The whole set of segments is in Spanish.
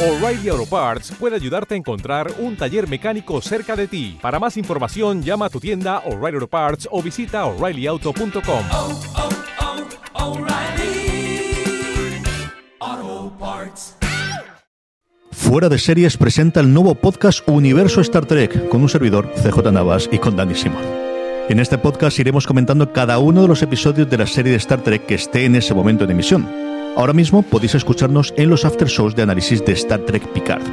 O'Reilly Auto Parts puede ayudarte a encontrar un taller mecánico cerca de ti. Para más información, llama a tu tienda O'Reilly Auto Parts o visita oreillyauto.com. oh, oh, Parts. Fuera de Series presenta el nuevo podcast Universo Star Trek con un servidor, CJ Navas, y con Dani Simón. En este podcast iremos comentando cada uno de los episodios de la serie de Star Trek que esté en ese momento de emisión. Ahora mismo podéis escucharnos en los after shows de análisis de Star Trek Picard.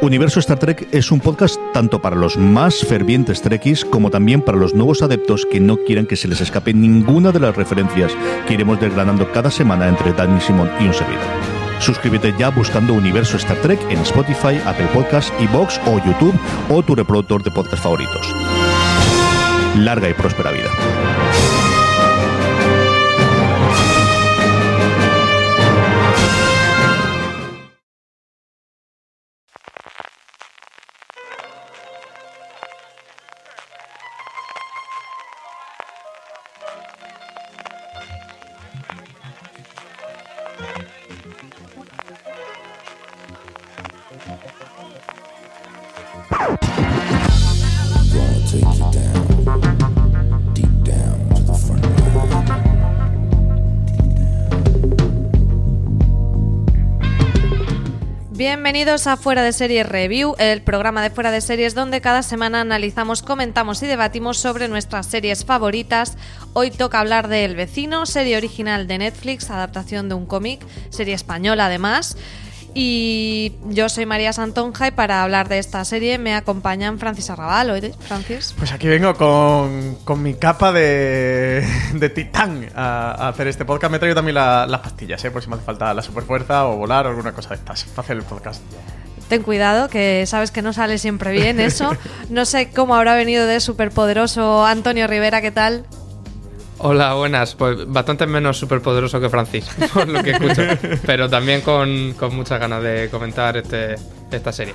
Universo Star Trek es un podcast tanto para los más fervientes Trekkies como también para los nuevos adeptos que no quieran que se les escape ninguna de las referencias que iremos desgranando cada semana entre Dani Simón y un servidor. Suscríbete ya buscando Universo Star Trek en Spotify, Apple Podcasts, Evox o YouTube o tu reproductor de podcast favoritos. Larga y próspera vida. Bienvenidos a Fuera de Series Review, el programa de Fuera de Series donde cada semana analizamos, comentamos y debatimos sobre nuestras series favoritas. Hoy toca hablar de El vecino, serie original de Netflix, adaptación de un cómic, serie española además. Y yo soy María Santonja y para hablar de esta serie me acompañan Francis Arrabal. ¿Oye, Francis? Pues aquí vengo con, con mi capa de, de titán a, a hacer este podcast. Me he traído también la- las pastillas, ¿eh? por si me hace falta la superfuerza o volar o alguna cosa de estas para hacer el podcast. Ten cuidado, que sabes que no sale siempre bien eso. No sé cómo habrá venido de superpoderoso Antonio Rivera, ¿qué tal? Hola, buenas. Pues bastante menos superpoderoso que Francis, por lo que escucho. Pero también con, con muchas ganas de comentar este, esta serie.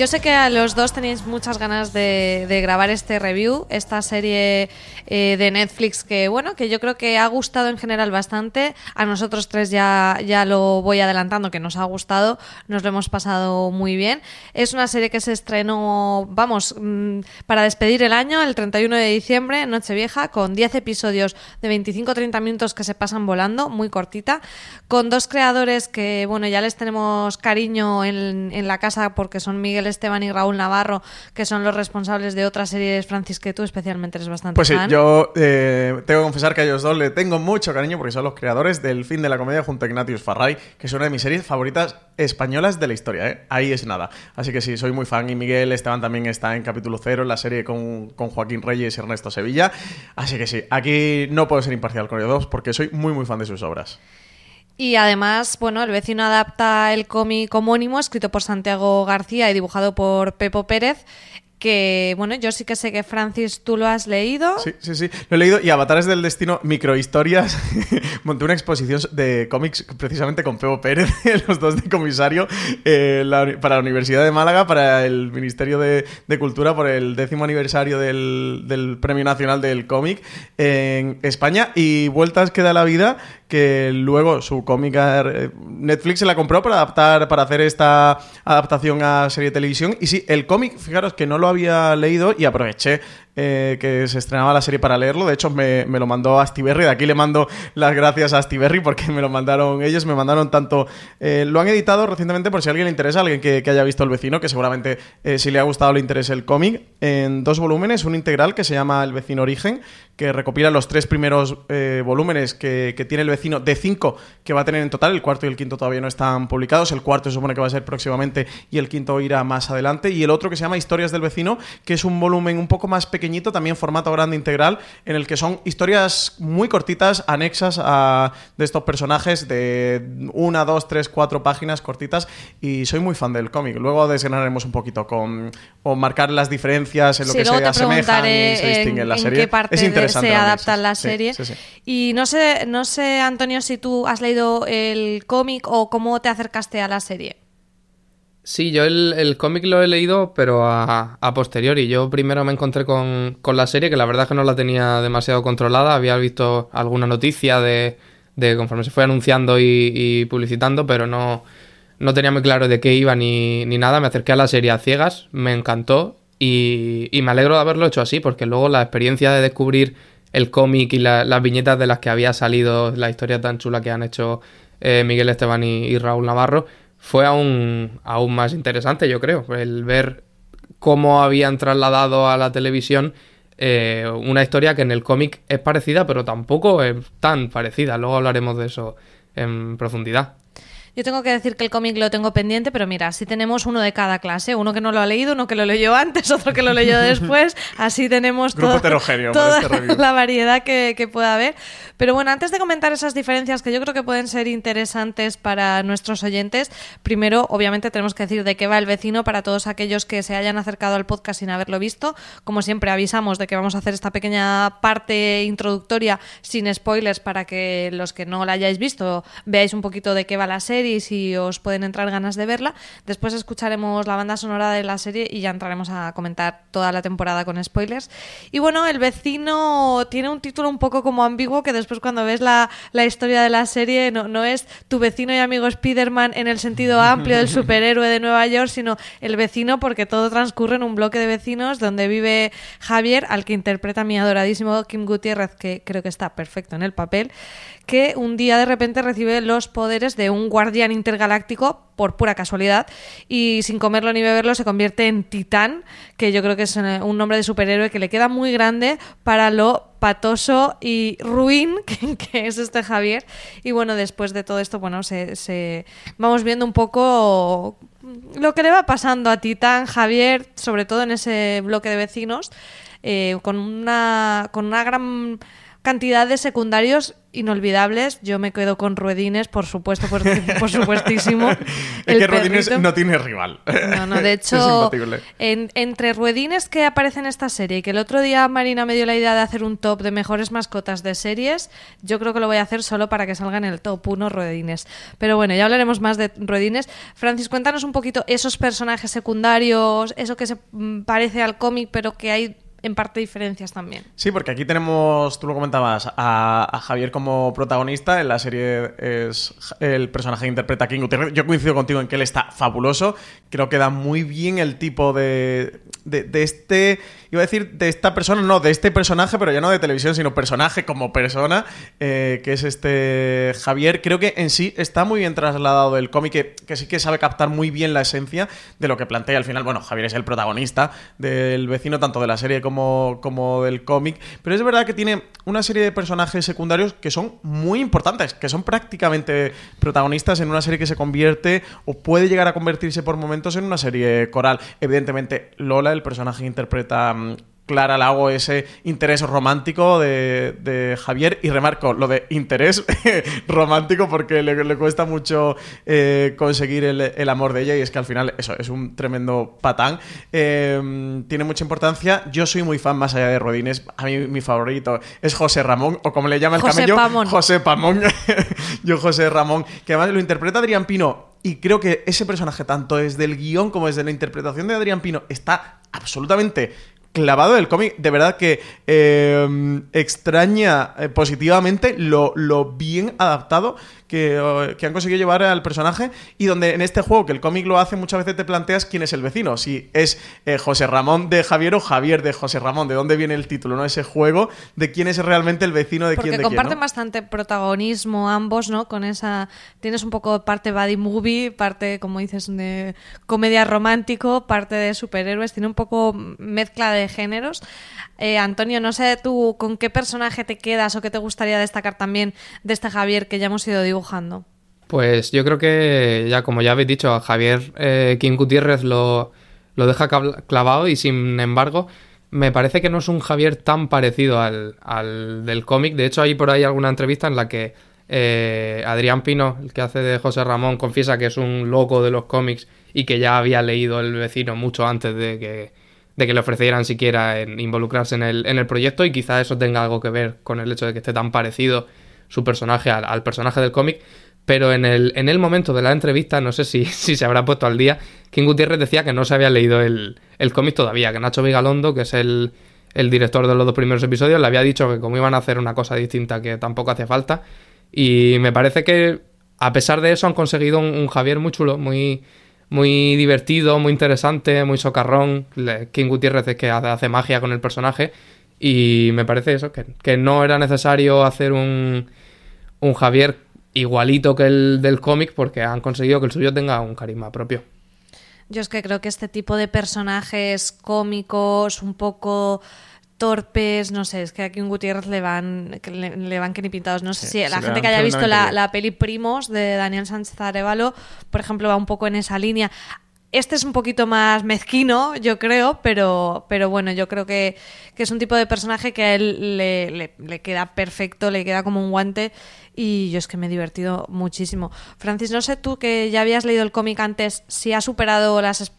Yo sé que a los dos tenéis muchas ganas de, grabar este review, esta serie eh, de Netflix que, bueno, que yo creo que ha gustado en general bastante. A nosotros tres ya, ya lo voy adelantando, que nos ha gustado, nos lo hemos pasado muy bien. Es una serie que se estrenó, vamos, mm, para despedir el año, el 31 de diciembre, Nochevieja, con 10 episodios de 25-30 minutos que se pasan volando, muy cortita, con dos creadores que, bueno, ya les tenemos cariño en, en la casa porque son Miguel Esteban y Raúl Navarro, que son los responsables de otras series, Francis, que tú especialmente eres bastante Pues sí, fan. yo eh, tengo que confesar que a ellos dos le tengo mucho cariño porque son los creadores del fin de la comedia junto a Ignatius Farray, que es una de mis series favoritas españolas de la historia. ¿eh? Ahí es nada. Así que sí, soy muy fan. Y Miguel Esteban también está en capítulo cero en la serie con, con Joaquín Reyes y Ernesto Sevilla. Así que sí, aquí no puedo ser imparcial con ellos dos porque soy muy, muy fan de sus obras. Y además, bueno, el vecino adapta el cómic homónimo, escrito por Santiago García y dibujado por Pepo Pérez, que, bueno, yo sí que sé que Francis, tú lo has leído. Sí, sí, sí. Lo he leído y Avatares del Destino, microhistorias. Monté una exposición de cómics precisamente con Pepo Pérez, los dos de comisario, eh, para la Universidad de Málaga, para el Ministerio de, de Cultura, por el décimo aniversario del, del Premio Nacional del Cómic en España. Y vueltas que da la vida, que luego su cómica eh, Netflix se la compró para adaptar, para hacer esta adaptación a serie de televisión. Y sí, el cómic, fijaros que no lo había leído y aproveché eh, que se estrenaba la serie para leerlo. De hecho, me, me lo mandó Astiberri. De aquí le mando las gracias a Astiberri porque me lo mandaron ellos. Me mandaron tanto. eh, lo han editado recientemente por si a alguien le interesa, alguien que, que haya visto El vecino, que seguramente eh, si le ha gustado le interese el cómic. En dos volúmenes, un integral que se llama El vecino origen, que recopila los tres primeros volúmenes que, que tiene el vecino de cinco que va a tener en total. El cuarto y el quinto todavía no están publicados. El cuarto se supone que va a ser próximamente y el quinto irá más adelante. Y el otro que se llama Historias del vecino, que es un volumen un poco más pequeñito, también formato grande integral, en el que son historias muy cortitas, anexas a, de estos personajes de una, dos, tres, cuatro páginas cortitas. Y soy muy fan del cómic. Luego desgranaremos un poquito con o marcar las diferencias en lo Sí, que se asemejan y se distinguen en, en la en serie. qué parte es interesante. se el adapta análisis. la Sí, serie. sí, sí. Y no sé, no sé, Antonio, si tú has leído el cómic o cómo te acercaste a la serie. Sí, yo el, el cómic lo he leído, pero a, a posteriori. Yo primero me encontré con, con la serie, que la verdad es que no la tenía demasiado controlada. Había visto alguna noticia de, de conforme se fue anunciando y, publicitando, pero no, no tenía muy claro de qué iba ni, ni nada, me acerqué a la serie a ciegas, me encantó y, y me alegro de haberlo hecho así, porque luego la experiencia de descubrir el cómic y la- las viñetas de las que había salido, la historia tan chula que han hecho eh, Miguel Esteban y Raúl Navarro, fue aún, aún más interesante, yo creo, el ver cómo habían trasladado a la televisión eh, una historia que en el cómic es parecida, pero tampoco es tan parecida. Luego hablaremos de eso en profundidad. Yo tengo que decir que el cómic lo tengo pendiente, pero mira, así tenemos uno de cada clase, uno que no lo ha leído, uno que lo leyó antes, otro que lo leyó después, así tenemos Grupo todo- heterogéneo toda este la variedad que, que pueda haber. Pero bueno, antes de comentar esas diferencias que yo creo que pueden ser interesantes para nuestros oyentes, primero, obviamente, tenemos que decir de qué va el vecino para todos aquellos que se hayan acercado al podcast sin haberlo visto. Como siempre, avisamos de que vamos a hacer esta pequeña parte introductoria sin spoilers para que los que no la hayáis visto veáis un poquito de qué va la serie y si os pueden entrar ganas de verla. Después escucharemos la banda sonora de la serie y ya entraremos a comentar toda la temporada con spoilers. Y bueno, el vecino tiene un título un poco como ambiguo que después cuando ves la, la historia de la serie no, no es tu vecino y amigo Spider-Man en el sentido amplio del superhéroe de Nueva York, sino el vecino porque todo transcurre en un bloque de vecinos donde vive Javier, al que interpreta mi adoradísimo Kim Gutiérrez, que creo que está perfecto en el papel, que un día de repente recibe los poderes de un guardián intergaláctico por pura casualidad y sin comerlo ni beberlo se convierte en Titán, que yo creo que es eh, un nombre de superhéroe que le queda muy grande para lo patoso y ruin que, es este Javier. Y bueno, después de todo esto, bueno, se, se- vamos viendo un poco lo que le va pasando a Titán, Javier, sobre todo en ese bloque de vecinos, eh, con, una, con una gran cantidad de secundarios inolvidables. Yo me quedo con Ruedines, por supuesto, por, por supuestísimo. Es que perrito. no tiene rival. No, no, de hecho, en- entre ruedines que aparecen en esta serie y que el otro día Marina me dio la idea de hacer un top de mejores mascotas de series, yo creo que lo voy a hacer solo para que salga en el top 1 ruedines. Pero bueno, ya hablaremos más de ruedines. Francis, cuéntanos un poquito esos personajes secundarios, eso que se mm, parece al cómic, pero que hay en parte diferencias también. Sí, porque aquí tenemos, tú lo comentabas, a, a Javier como protagonista. En la serie es el personaje que interpreta a King Gutiérrez. Yo coincido contigo en que él está fabuloso. Creo que da muy bien el tipo de, de, de este. Iba a decir de esta persona, no, de este personaje, pero ya no de televisión, sino personaje como persona, eh, que es este Javier. Creo que en sí está muy bien trasladado del cómic, que, sí que sabe captar muy bien la esencia de lo que plantea al final. Bueno, Javier es el protagonista del vecino, tanto de la serie como, como del cómic, pero es verdad que tiene una serie de personajes secundarios que son muy importantes, que son prácticamente protagonistas en una serie que se convierte o puede llegar a convertirse por momentos en una serie coral. Evidentemente, Lola, el personaje que interpreta Clara Lago ese interés romántico de, de Javier. Y remarco lo de interés romántico porque le, le cuesta mucho eh, conseguir el, el amor de ella y es que al final eso es un tremendo patán. Eh, tiene mucha importancia. Yo soy muy fan más allá de Rodines a mí mi favorito es José Ramón o como le llama el José camello Pamón. José Pamón. Yo José Ramón que además lo interpreta Adrián Pino y creo que ese personaje, tanto desde el guion como desde la interpretación de Adrián Pino, está absolutamente clavado del cómic. De verdad que eh, extraña eh, positivamente lo, lo bien adaptado que, que han conseguido llevar al personaje y donde en este juego, que el cómic lo hace, muchas veces te planteas quién es el vecino. Si es eh, José Ramón de Javier o Javier de José Ramón, de dónde viene el título, ¿no? Ese juego de quién es realmente el vecino de Porque quién de quién. comparten ¿no? bastante protagonismo ambos, ¿no? Con esa. Tienes un poco parte buddy movie, parte, como dices, de comedia romántico, parte de superhéroes. Tiene un poco mezcla de géneros. Eh, Antonio, no sé tú con qué personaje te quedas o qué te gustaría destacar también de este Javier que ya hemos ido Pues yo creo que, ya como ya habéis dicho, a Javier eh, Kim Gutiérrez lo, lo deja clavado y sin embargo me parece que no es un Javier tan parecido al, al del cómic. De hecho hay por ahí alguna entrevista en la que eh, Adrián Pino, el que hace de José Ramón, confiesa que es un loco de los cómics y que ya había leído El vecino mucho antes de que, de que le ofrecieran siquiera en involucrarse en el, en el proyecto y quizá eso tenga algo que ver con el hecho de que esté tan parecido su personaje al, al personaje del cómic. Pero en el, en el momento de la entrevista, no sé si, si se habrá puesto al día, King Gutiérrez decía que no se había leído el, el cómic todavía, que Nacho Vigalondo, que es el, el director de los dos primeros episodios, le había dicho que como iban a hacer una cosa distinta que tampoco hacía falta. Y me parece que a pesar de eso han conseguido un, Javier muy chulo, muy, muy divertido, muy interesante, muy socarrón. King Gutiérrez es que hace magia con el personaje. Y me parece eso, que, que no era necesario hacer un, un Javier igualito que el del cómic porque han conseguido que el suyo tenga un carisma propio. Yo es que creo que este tipo de personajes cómicos, un poco torpes, no sé, es que aquí un Gutiérrez le van, que le, le van que ni pintados. No sé Sí, si la gente que haya visto la, la peli Primos de Daniel Sánchez Arevalo, por ejemplo, va un poco en esa línea. Este es un poquito más mezquino, yo creo, pero, pero bueno, yo creo que, que es un tipo de personaje que a él le, le- le queda perfecto, le queda como un guante y yo es que me he divertido muchísimo. Francis, no sé tú que ya habías leído el cómic antes, si ha superado las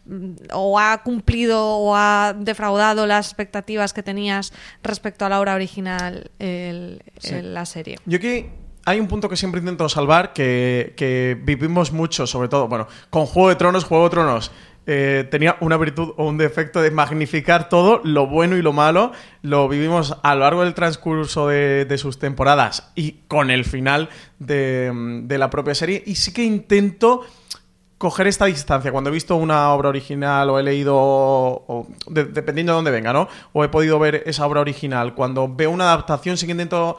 o ha cumplido o ha defraudado las expectativas que tenías respecto a la obra original el- el- la serie. Yo aquí hay un punto que siempre intento salvar, que, vivimos mucho, sobre todo, bueno, con Juego de Tronos, Juego de Tronos. eh, tenía una virtud o un defecto de magnificar todo, lo bueno y lo malo, lo vivimos a lo largo del transcurso de, sus temporadas y con el final de, la propia serie. Y sí que intento coger esta distancia. Cuando he visto una obra original o he leído, dependiendo de dónde venga, ¿no? O he podido ver esa obra original. Cuando veo una adaptación, sí que intento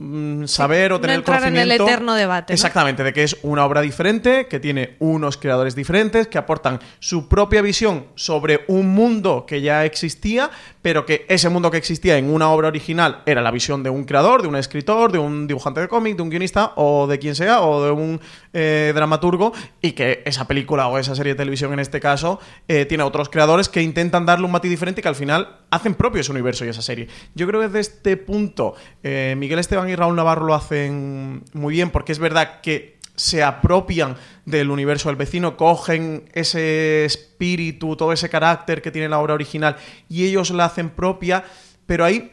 mm, saber o no tener el entrar en el conocimiento. eterno debate, ¿no? Exactamente, de que es una obra diferente, que tiene unos creadores diferentes, que aportan su propia visión sobre un mundo que ya existía, pero que ese mundo que existía en una obra original era la visión de un creador, de un escritor, de un dibujante de cómic, de un guionista o de quien sea, o de un eh, dramaturgo, y que esa película o esa serie de televisión en este caso eh, tiene otros creadores que intentan darle un matiz diferente y que al final hacen propio ese universo y esa serie. Yo creo que desde este punto eh, Miguel Esteban y Raúl Navarro lo hacen muy bien porque es verdad que se apropian del universo del vecino, cogen ese espíritu, todo ese carácter que tiene la obra original y ellos la hacen propia, pero ahí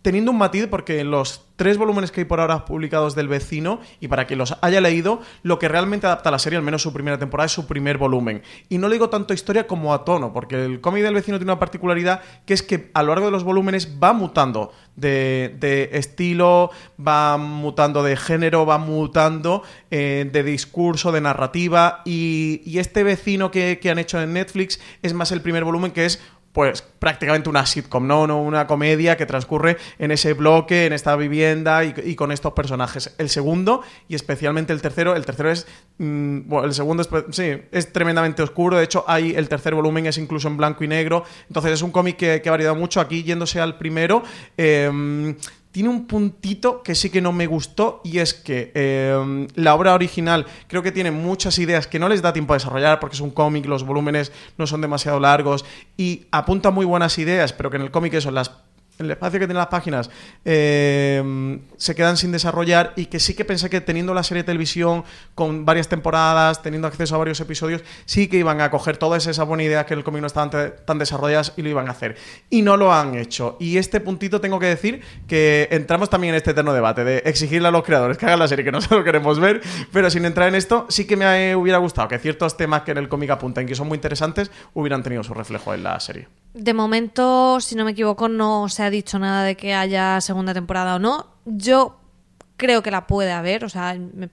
teniendo un matiz porque en los tres volúmenes que hay por ahora publicados del vecino y para quien los haya leído, lo que realmente adapta a la serie, al menos su primera temporada, es su primer volumen. Y no le digo tanto historia como a tono, porque el cómic del vecino tiene una particularidad que es que a lo largo de los volúmenes va mutando de, de estilo, va mutando de género, va mutando eh, de discurso, de narrativa y, y este vecino que, que han hecho en Netflix es más el primer volumen que es pues prácticamente una sitcom, ¿no? Una comedia que transcurre en ese bloque, en esta vivienda y, y con estos personajes. El segundo, y especialmente el tercero, el tercero es. mm, bueno, el segundo es, pues, sí, es tremendamente oscuro. De hecho, hay el tercer volumen es incluso en blanco y negro. Entonces es un cómic que, que ha variado mucho. Aquí, yéndose al primero. eh, tiene un puntito que sí que no me gustó y es que eh, la obra original creo que tiene muchas ideas que no les da tiempo a desarrollar porque es un cómic, los volúmenes no son demasiado largos y apunta muy buenas ideas, pero que en el cómic eso, las el espacio que tienen las páginas eh, se quedan sin desarrollar y que sí que pensé que teniendo la serie de televisión con varias temporadas, teniendo acceso a varios episodios, sí que iban a coger todas esas buenas ideas que el cómic no estaban tan desarrolladas y lo iban a hacer. Y no lo han hecho. Y este puntito tengo que decir que entramos también en este eterno debate de exigirle a los creadores que hagan la serie, que no se lo queremos ver, pero sin entrar en esto, sí que me eh, hubiera gustado que ciertos temas que en el cómic apuntan que son muy interesantes hubieran tenido su reflejo en la serie. De momento, si no me equivoco, no se ha dicho nada de que haya segunda temporada o no. Yo creo que la puede haber, o sea, me-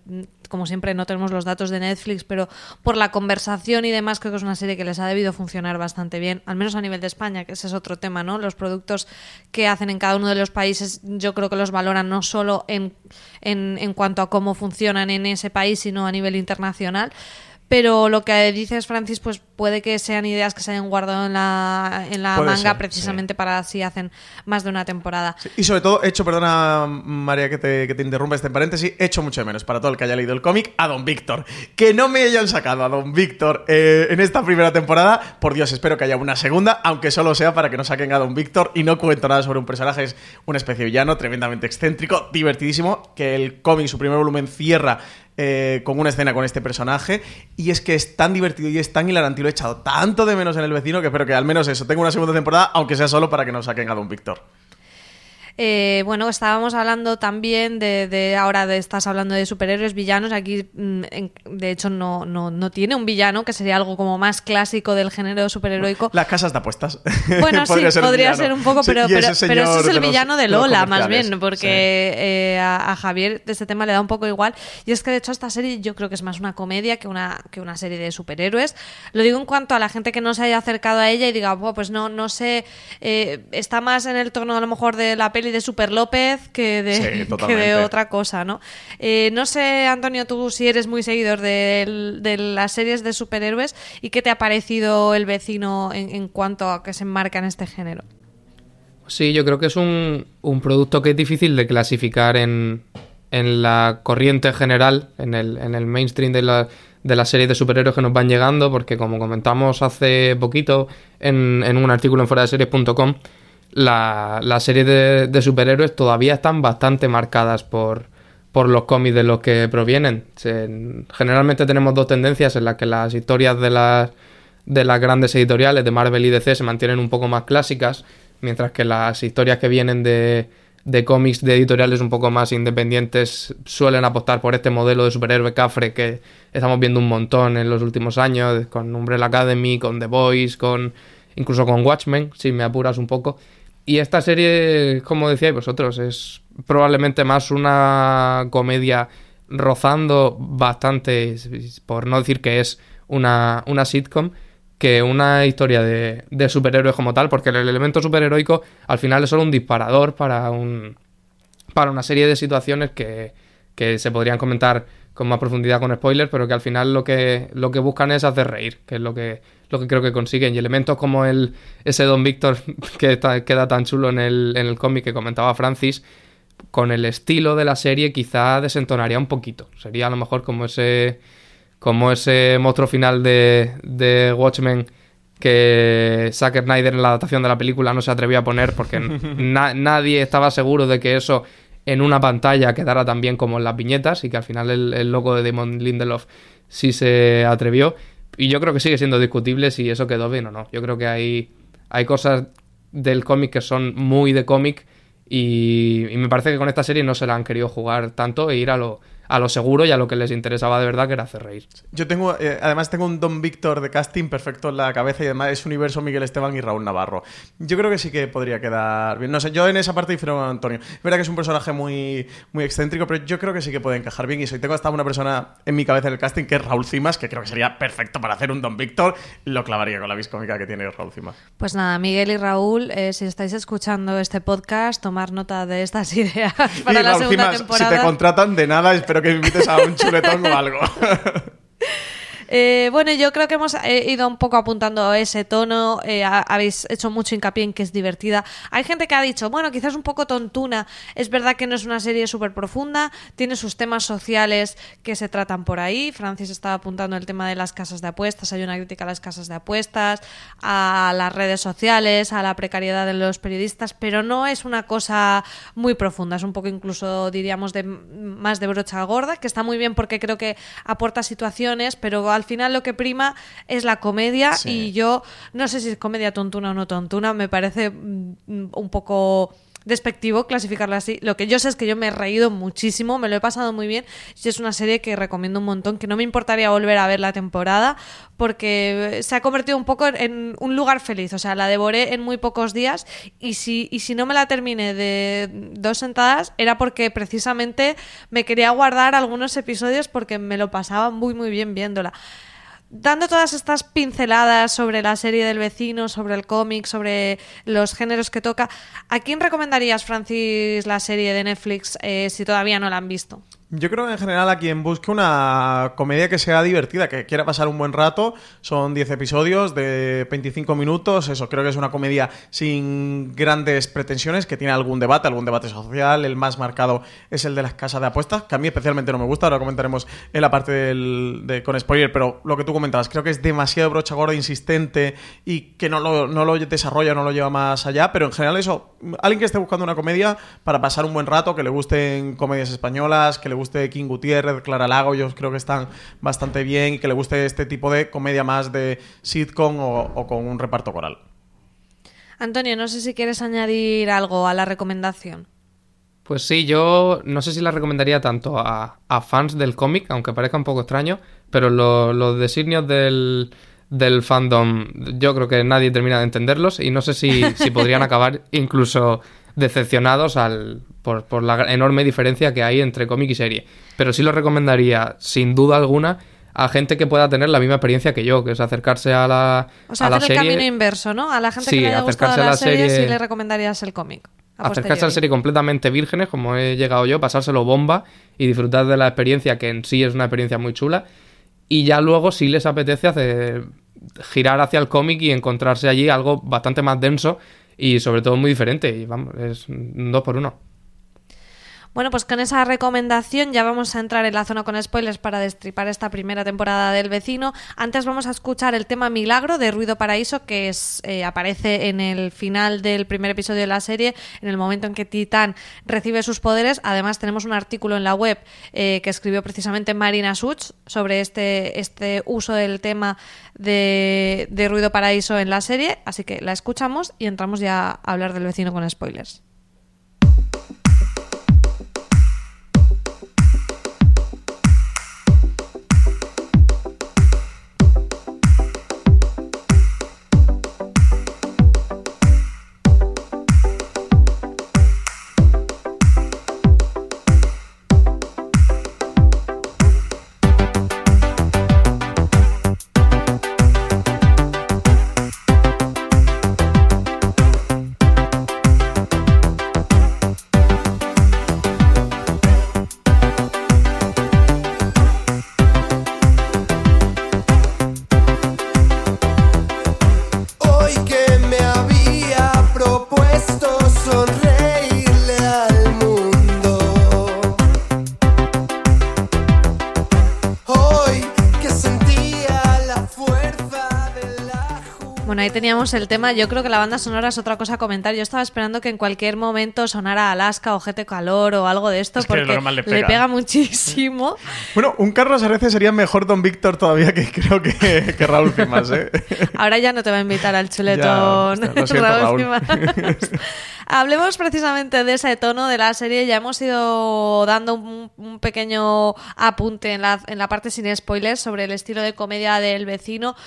como siempre no tenemos los datos de Netflix, pero por la conversación y demás creo que es una serie que les ha debido funcionar bastante bien, al menos a nivel de España, que ese es otro tema, ¿no? Los productos que hacen en cada uno de los países yo creo que los valoran no solo en, en, en cuanto a cómo funcionan en ese país, sino a nivel internacional. Pero lo que dices, Francis, pues puede que sean ideas que se hayan guardado en la, en la manga ser, precisamente para si hacen más de una temporada. Sí, Y sobre todo, he hecho, perdona María que te, que te interrumpa este paréntesis, he hecho mucho de menos para todo el que haya leído el cómic a Don Víctor. Que no me hayan sacado a Don Víctor eh, en esta primera temporada. Por Dios, espero que haya una segunda, aunque solo sea para que no saquen a Don Víctor. Y no cuento nada sobre un personaje, es una especie de villano tremendamente excéntrico, divertidísimo, que el cómic, su primer volumen, cierra eh, con una escena con este personaje. Y es que es tan divertido y es tan hilarante y lo he echado tanto de menos en el vecino que espero que al menos eso tenga una segunda temporada, aunque sea solo para que no saquen a Don Víctor. Eh, bueno, estábamos hablando también de, de ahora de estás hablando de superhéroes villanos. Aquí, mm, de hecho, no, no, no tiene un villano, que sería algo como más clásico del género superheroico. Las casas de apuestas. Bueno, sí, Podría ser podría villano. ser un poco, pero, pero, ese pero ese es el los- villano de Lola, más bien, porque eh, a, a Javier de este tema le da un poco igual. Y es que, de hecho, esta serie yo creo que es más una comedia que una, que una serie de superhéroes. Lo digo en cuanto a la gente que no se haya acercado a ella y diga, "Buah, pues no, no sé, eh, está más en el tono a lo mejor de la peli de Super López que de, Sí, que de otra cosa, ¿no? Eh, no sé, Antonio, tú si eres muy seguidor de, de las series de superhéroes y qué te ha parecido el vecino en, en cuanto a que se enmarca en este género. Sí, yo creo que es un, un producto que es difícil de clasificar en, en la corriente general, en el, en el mainstream de la, de las series de superhéroes que nos van llegando, porque como comentamos hace poquito en, en un artículo en fuera de series.com, la, las series de, superhéroes todavía están bastante marcadas por, por los cómics de los que provienen. Generalmente tenemos dos tendencias en las que las historias de las, de las grandes editoriales de Marvel y DC se mantienen un poco más clásicas, mientras que las historias que vienen de, de cómics de editoriales un poco más independientes suelen apostar por este modelo de superhéroe cafre que estamos viendo un montón en los últimos años, con Umbrella Academy, con The Boys, con incluso con Watchmen, si me apuras un poco. Y esta serie, como decíais vosotros, es probablemente más una comedia rozando bastante, por no decir que es una, una sitcom, que una historia de, de superhéroes como tal, porque el elemento superheroico al final es solo un disparador para un para una serie de situaciones que, que se podrían comentar con más profundidad con spoilers, pero que al final lo que, lo que buscan es hacer reír, que es lo que, lo que creo que consiguen. Y elementos como el, ese Don Víctor que está- queda tan chulo en el, en el cómic que comentaba Francis, con el estilo de la serie quizá desentonaría un poquito. Sería a lo mejor como ese, como ese monstruo final de, de Watchmen que Zack Snyder en la adaptación de la película no se atrevió a poner porque na- nadie estaba seguro de que eso en una pantalla quedara tan bien como en las viñetas y que al final el, el logo de Damon Lindelof sí se atrevió. Y yo creo que sigue siendo discutible si eso quedó bien o no. Yo creo que hay, hay cosas del cómic que son muy de cómic y, y me parece que con esta serie no se la han querido jugar tanto e ir a lo, a lo seguro y a lo que les interesaba de verdad, que era hacer reír. Yo tengo, eh, además tengo un Don Víctor de casting perfecto en la cabeza y además es universo Miguel Esteban y Raúl Navarro. Yo creo que sí que podría quedar bien. No sé, yo en esa parte difiero con Antonio. Es verdad que es un personaje muy, muy excéntrico, pero yo creo que sí que puede encajar bien. Y soy, tengo hasta una persona en mi cabeza en el casting que es Raúl Cimas, que creo que sería perfecto para hacer un Don Víctor. Lo clavaría con la viscómica que tiene Raúl Cimas. Pues nada, Miguel y Raúl, eh, si estáis escuchando este podcast, tomar nota de estas ideas para y la Raúl segunda Cimas, temporada. si te contratan de nada, espero que me invites a un chuletón o algo. Eh, bueno, yo creo que hemos eh, ido un poco apuntando ese tono. eh, ha- habéis hecho mucho hincapié en que es divertida. Hay gente que ha dicho, bueno, quizás un poco tontuna. Es verdad que no es una serie súper profunda. Tiene sus temas sociales que se tratan por ahí. Francis estaba apuntando el tema de las casas de apuestas. Hay una crítica a las casas de apuestas, a las redes sociales, a la precariedad de los periodistas, pero no es una cosa muy profunda. Es un poco incluso, diríamos, de más de brocha gorda, que está muy bien porque creo que aporta situaciones, pero al final lo que prima es la comedia Sí. y yo no sé si es comedia tontuna o no tontuna, me parece mm, un poco despectivo clasificarla así. Lo que yo sé es que yo me he reído muchísimo, me lo he pasado muy bien y es una serie que recomiendo un montón, que no me importaría volver a ver la temporada porque se ha convertido un poco en un lugar feliz, o sea, la devoré en muy pocos días y si, y si no me la terminé de dos sentadas era porque precisamente me quería guardar algunos episodios porque me lo pasaba muy muy bien viéndola. Dando todas estas pinceladas sobre la serie del vecino, sobre el cómic, sobre los géneros que toca, ¿a quién recomendarías, Francis, la serie de Netflix eh, si todavía no la han visto? Yo creo que en general a quien busque una comedia que sea divertida, que quiera pasar un buen rato, son 10 episodios de 25 minutos, eso creo que es una comedia sin grandes pretensiones, que tiene algún debate, algún debate social, el más marcado es el de las casas de apuestas, que a mí especialmente no me gusta, ahora comentaremos en la parte del, de, con spoiler, pero lo que tú comentabas, creo que es demasiado brocha gorda, insistente y que no lo, no lo desarrolla, no lo lleva más allá, pero en general eso, alguien que esté buscando una comedia para pasar un buen rato, que le gusten comedias españolas, que le guste King Gutiérrez, Clara Lago, yo creo que están bastante bien y que le guste este tipo de comedia más de sitcom o, o con un reparto coral. Antonio, no sé si quieres añadir algo a la recomendación. Pues sí, yo no sé si la recomendaría tanto a, a fans del cómic, aunque parezca un poco extraño, pero lo- los designios del, del fandom yo creo que nadie termina de entenderlos y no sé si, si podrían acabar incluso decepcionados al, por, por la enorme diferencia que hay entre cómic y serie. Pero sí lo recomendaría, sin duda alguna, a gente que pueda tener la misma experiencia que yo, que es acercarse a la, O sea, a la hacer el serie. camino inverso, ¿no? A la gente Sí, que le haya gustado acercarse a la, la serie, serie- sí le recomendarías el cómic. acercarse a la serie completamente vírgenes, como he llegado yo, pasárselo bomba y disfrutar de la experiencia, que en sí es una experiencia muy chula. Y ya luego, si les apetece, hacer, girar hacia el cómic y encontrarse allí algo bastante más denso y sobre todo muy diferente. Y vamos, es un dos por uno. Bueno, pues con esa recomendación ya vamos a entrar en la zona con spoilers para destripar esta primera temporada del vecino. Antes vamos a escuchar el tema Milagro de Ruido Paraíso, que es, eh, aparece en el final del primer episodio de la serie, en el momento en que Titán recibe sus poderes. Además, tenemos un artículo en la web eh, que escribió precisamente Marina Such sobre este, este uso del tema de, de Ruido Paraíso en la serie. Así que la escuchamos y entramos ya a hablar del vecino con spoilers. Bueno, ahí teníamos el tema. Yo creo que la banda sonora es otra cosa a comentar. Yo estaba esperando que en cualquier momento sonara Alaska o GT Calor o algo de esto, Es que porque normal le pega. muchísimo. Bueno, un Carlos Areces sería mejor Don Víctor todavía que creo que, que Raúl Cimas, ¿eh? Ahora ya no te va a invitar al chuletón. Ya, siento, Raúl. Cimas. Hablemos precisamente de ese tono de la serie. Ya hemos ido dando un, un pequeño apunte en la, en la parte sin spoilers sobre el estilo de comedia del vecino.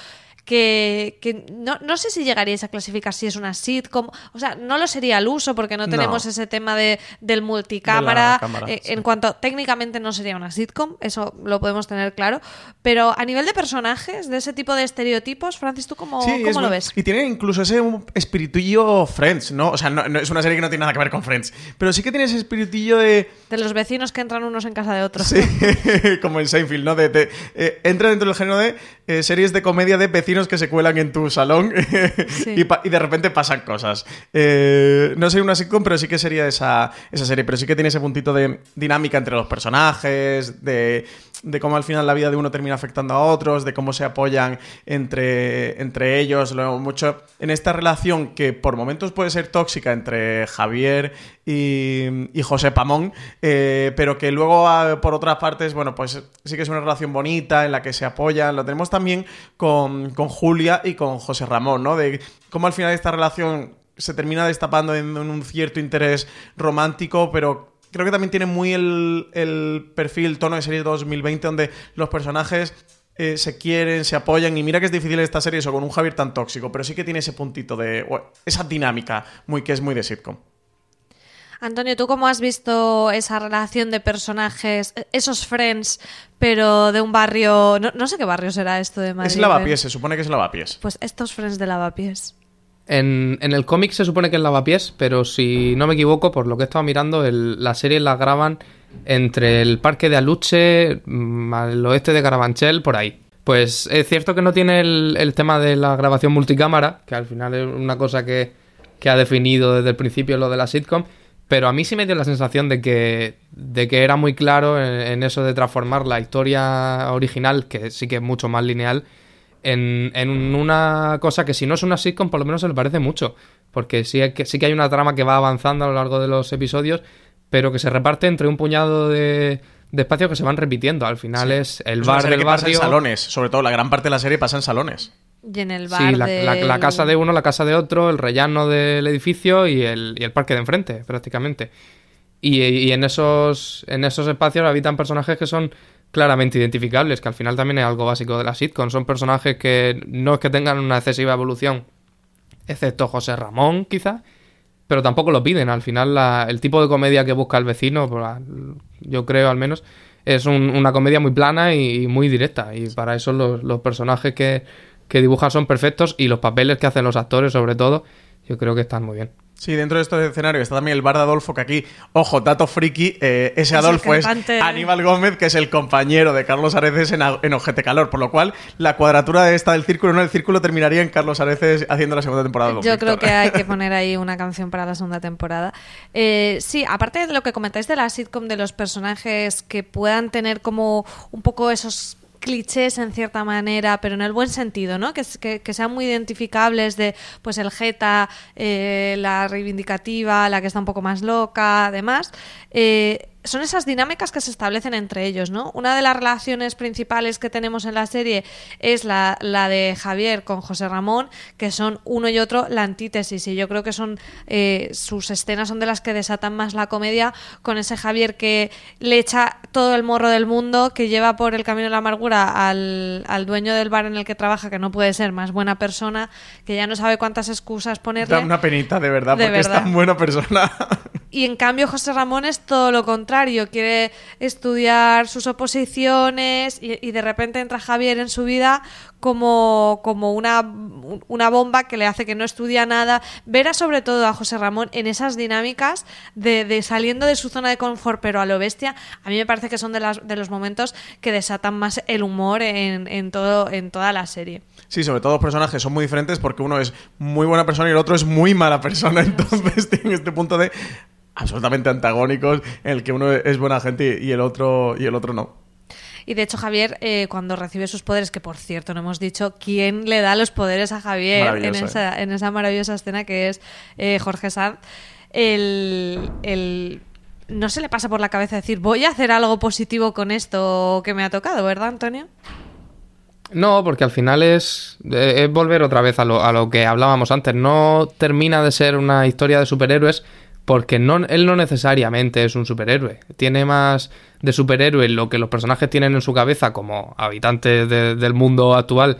Que, que no, no sé si llegaríais a clasificar si es una sitcom. O sea, no lo sería al uso porque no No. tenemos ese tema de, del multicámara. De la cámara, Eh, sí. En cuanto técnicamente no sería una sitcom, eso lo podemos tener claro. Pero a nivel de personajes, de ese tipo de estereotipos, Francis, ¿tú cómo, Sí, cómo lo ves? Y tiene incluso ese espiritillo Friends, ¿no? O sea, no, no- es una serie que no tiene nada que ver con Friends. Pero sí que tiene ese espiritillo de. De los vecinos que entran unos en casa de otros. Sí, como en Seinfeld, ¿no? De, de- eh, entra dentro del género de eh, series de comedia de vecinos que se cuelan en tu salón Sí. y, pa- y de repente pasan cosas. Eh, no sería una sitcom, pero sí que sería esa, esa serie. Pero sí que tiene ese puntito de dinámica entre los personajes, de, de cómo al final la vida de uno termina afectando a otros, de cómo se apoyan entre, entre ellos. Lo mucho en esta relación que por momentos puede ser tóxica entre Javier y, y José Pamón, eh, pero que luego ah, por otras partes, bueno, pues sí que es una relación bonita en la que se apoyan. Lo tenemos también con, con Julia y con José Ramón, ¿no? De cómo al final esta relación se termina destapando en, en un cierto interés romántico, pero creo que también tiene muy el, el perfil tono de serie 2020 donde los personajes eh, se quieren, se apoyan y mira que es difícil esta serie eso con un Javier tan tóxico, pero sí que tiene ese puntito de esa dinámica muy que es muy de sitcom. Antonio, ¿tú cómo has visto esa relación de personajes, esos friends, pero de un barrio... No, no sé qué barrio será esto de Madrid. es lavapiés, se supone que es lavapiés. Pues estos friends de lavapiés. En, en el cómic se supone que es lavapiés, pero si no me equivoco, por lo que he estado mirando, la serie la graban entre el parque de Aluche, mm, al oeste de Carabanchel, por ahí. Pues es cierto que no tiene el, el tema de la grabación multicámara, que al final es una cosa que, que ha definido desde el principio lo de la sitcom, pero a mí sí me dio la sensación de que, de que era muy claro en, en eso de transformar la historia original, que sí que es mucho más lineal, en, en una cosa que si no es una sitcom, por lo menos se le parece mucho. Porque sí, hay que, sí que hay una trama que va avanzando a lo largo de los episodios, pero que se reparte entre un puñado de, de espacios que se van repitiendo. Al final es el Es bar del que pasa en barrio. salones, sobre todo la gran parte de la serie pasa en salones. Y en el bar Sí, la, la- casa de uno, la casa de otro, el rellano del edificio y el, y el parque de enfrente, prácticamente. Y, y en, esos, en esos espacios habitan personajes que son claramente identificables, que al final también es algo básico de la sitcom. Son personajes que no es que tengan una excesiva evolución, excepto José Ramón, quizá, pero tampoco lo piden. Al final, la- el tipo de comedia que busca el vecino, la- yo creo al menos, es un- una comedia muy plana y, y muy directa. Y para eso los, los personajes que, que dibujan son perfectos y los papeles que hacen los actores, sobre todo, yo creo que están muy bien. Sí, dentro de estos escenarios está también el bar de Adolfo, que aquí, ojo, dato friki, eh, ese Adolfo es cantante. Aníbal Gómez, que es el compañero de Carlos Areces en, Ojete Calor, por lo cual la cuadratura de esta del círculo, no el círculo, terminaría en Carlos Areces haciendo la segunda temporada. Yo creo que hay que poner ahí una canción para la segunda temporada. Eh, sí, aparte de lo que comentáis de la sitcom, de los personajes que puedan tener como un poco esos clichés en cierta manera, pero en el buen sentido, ¿no? Que, que, que sean muy identificables de, pues, el jeta, eh, la reivindicativa, la que está un poco más loca, además. Eh, son esas dinámicas que se establecen entre ellos, ¿no? Una de las relaciones principales que tenemos en la serie es la, la de Javier con José Ramón, que son uno y otro la antítesis, y yo creo que son eh, sus escenas son de las que desatan más la comedia, con ese Javier que le echa todo el morro del mundo, que lleva por el camino de la amargura al, al dueño del bar en el que trabaja, que no puede ser más buena persona, que ya no sabe cuántas excusas ponerle. Da una penita, de verdad, De porque es tan buena persona. Y en cambio José Ramón es todo lo contrario, quiere estudiar sus oposiciones y, de repente entra Javier en su vida como, como una, una bomba que le hace que no estudia nada. Ver a sobre todo a José Ramón en esas dinámicas de, de saliendo de su zona de confort pero a lo bestia, a mí me parece que son de, las, de los momentos que desatan más el humor en, en, todo, en toda la serie. Sí, sobre todo los personajes son muy diferentes porque uno es muy buena persona y el otro es muy mala persona. Entonces tienen este punto de absolutamente antagónicos en el que uno es buena gente y el otro, y el otro no. Y de hecho, Javier, eh, cuando recibe sus poderes, que por cierto no hemos dicho quién le da los poderes a Javier en esa, en esa maravillosa escena que es eh, Jorge Sanz, el, el- no se le pasa por la cabeza decir voy a hacer algo positivo con esto que me ha tocado, ¿verdad, Antonio? No, porque al final es, eh, es volver otra vez a lo, a lo que hablábamos antes. No termina de ser una historia de superhéroes porque él no necesariamente es un superhéroe. Tiene más de superhéroe lo que los personajes tienen en su cabeza como habitantes de- del mundo actual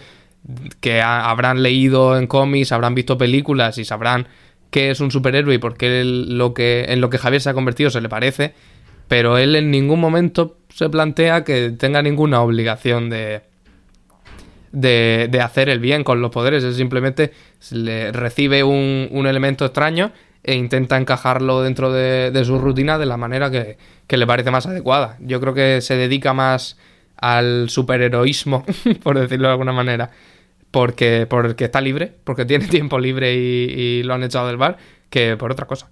que ha- habrán leído en cómics, habrán visto películas y sabrán qué es un superhéroe y por qué lo que, en lo que Javier se ha convertido se le parece. Pero él en ningún momento se plantea que tenga ninguna obligación de, de, hacer el bien con los poderes. Él simplemente le recibe un elemento extraño e intenta encajarlo dentro de, su rutina de la manera que, que le parece más adecuada. Yo creo que se dedica más al superheroísmo, por decirlo de alguna manera, porque, porque está libre, porque tiene tiempo libre y, y lo han echado del bar, que por otra cosa.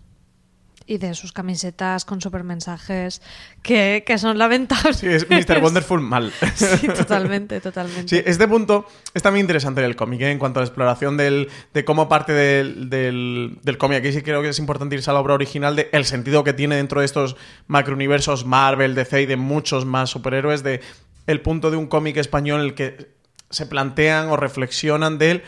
Y de sus camisetas con supermensajes que, que son lamentables. Sí, es Mr. Wonderful mal. Sí, totalmente, totalmente. Sí, este punto es también interesante del cómic, ¿eh? en cuanto a la exploración del, de cómo parte del, del, del cómic. Aquí sí creo que es importante irse a la obra original de el sentido que tiene dentro de estos macrouniversos Marvel, DC y de muchos más superhéroes, de el punto de un cómic español en el que se plantean o reflexionan de él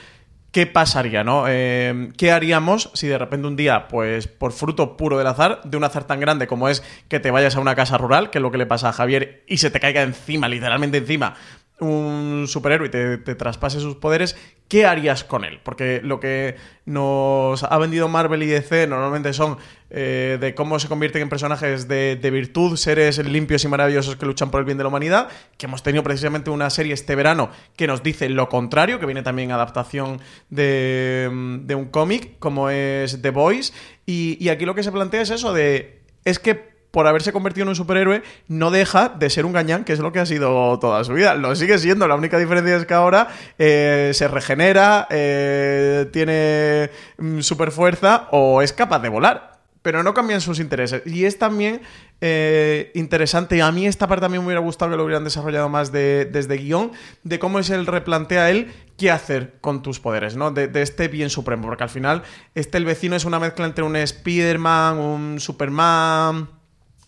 qué pasaría, ¿no? Eh, ¿Qué haríamos si de repente un día, pues por fruto puro del azar, de un azar tan grande como es que te vayas a una casa rural, que es lo que le pasa a Javier, y se te caiga encima, literalmente encima, un superhéroe y te, te traspase sus poderes, ¿qué harías con él? Porque lo que nos ha vendido Marvel y DC normalmente son eh, de cómo se convierten en personajes de, de virtud, seres limpios y maravillosos que luchan por el bien de la humanidad, que hemos tenido precisamente una serie este verano que nos dice lo contrario, que viene también adaptación de, de un cómic, como es The Boys, y, y aquí lo que se plantea es eso de... Es que por haberse convertido en un superhéroe, no deja de ser un gañán, que es lo que ha sido toda su vida. Lo sigue siendo, la única diferencia es que ahora eh, se regenera, eh, tiene mm, super fuerza o es capaz de volar. Pero no cambian sus intereses. Y es también eh, interesante, a mí esta parte también me hubiera gustado que lo hubieran desarrollado más de- desde guion, de cómo es el replantea él qué hacer con tus poderes, ¿no? De, de este bien supremo. Porque al final, este el vecino es una mezcla entre un Spider-Man, un Superman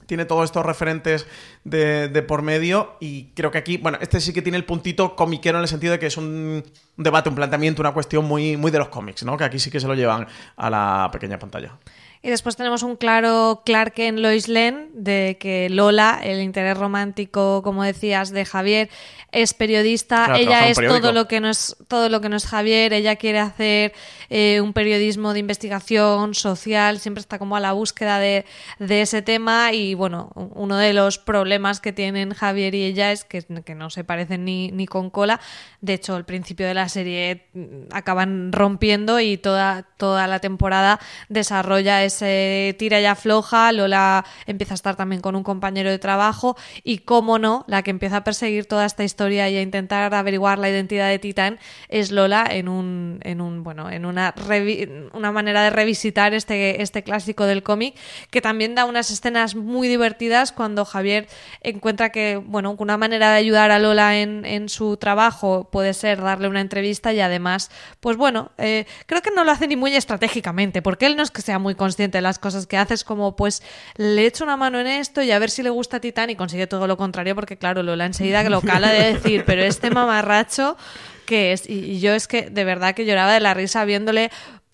tiene todos estos referentes de, de por medio y creo que aquí, bueno, este sí que tiene el puntito comiquero en el sentido de que es un, un debate, un planteamiento, una cuestión muy, muy de los cómics, ¿no? Que aquí sí que se lo llevan a la pequeña pantalla. Y después tenemos un claro Clark en Lois Lane, de que Lola, el interés romántico, como decías, de Javier, es periodista. Claro, ella es todo lo que no es todo lo que no es Javier. Ella quiere hacer eh, un periodismo de investigación social. Siempre está como a la búsqueda de, de ese tema. Y bueno, uno de los problemas que tienen Javier y ella es que, que no se parecen ni, ni con cola. De hecho, al principio de la serie mm, acaban rompiendo y toda, toda la temporada desarrolla ese tira y afloja. Lola empieza a estar también con un compañero de trabajo y, cómo no, la que empieza a perseguir toda esta historia y a intentar averiguar la identidad de Titán es Lola en un, en un bueno, en una, una manera de revisitar este, este clásico del cómic que también da unas escenas muy divertidas cuando Javier encuentra que, bueno, una manera de ayudar a Lola en, en su trabajo puede ser darle una entrevista y además, pues bueno, eh, creo que no lo hace ni muy estratégicamente, porque él no es que sea muy consciente de las cosas que hace, es como, pues le echo una mano en esto y a ver si le gusta a Titán y consigue todo lo contrario, porque claro, Lola enseguida lo cala de decir, pero este mamarracho que es, y yo es que de verdad que lloraba de la risa viéndole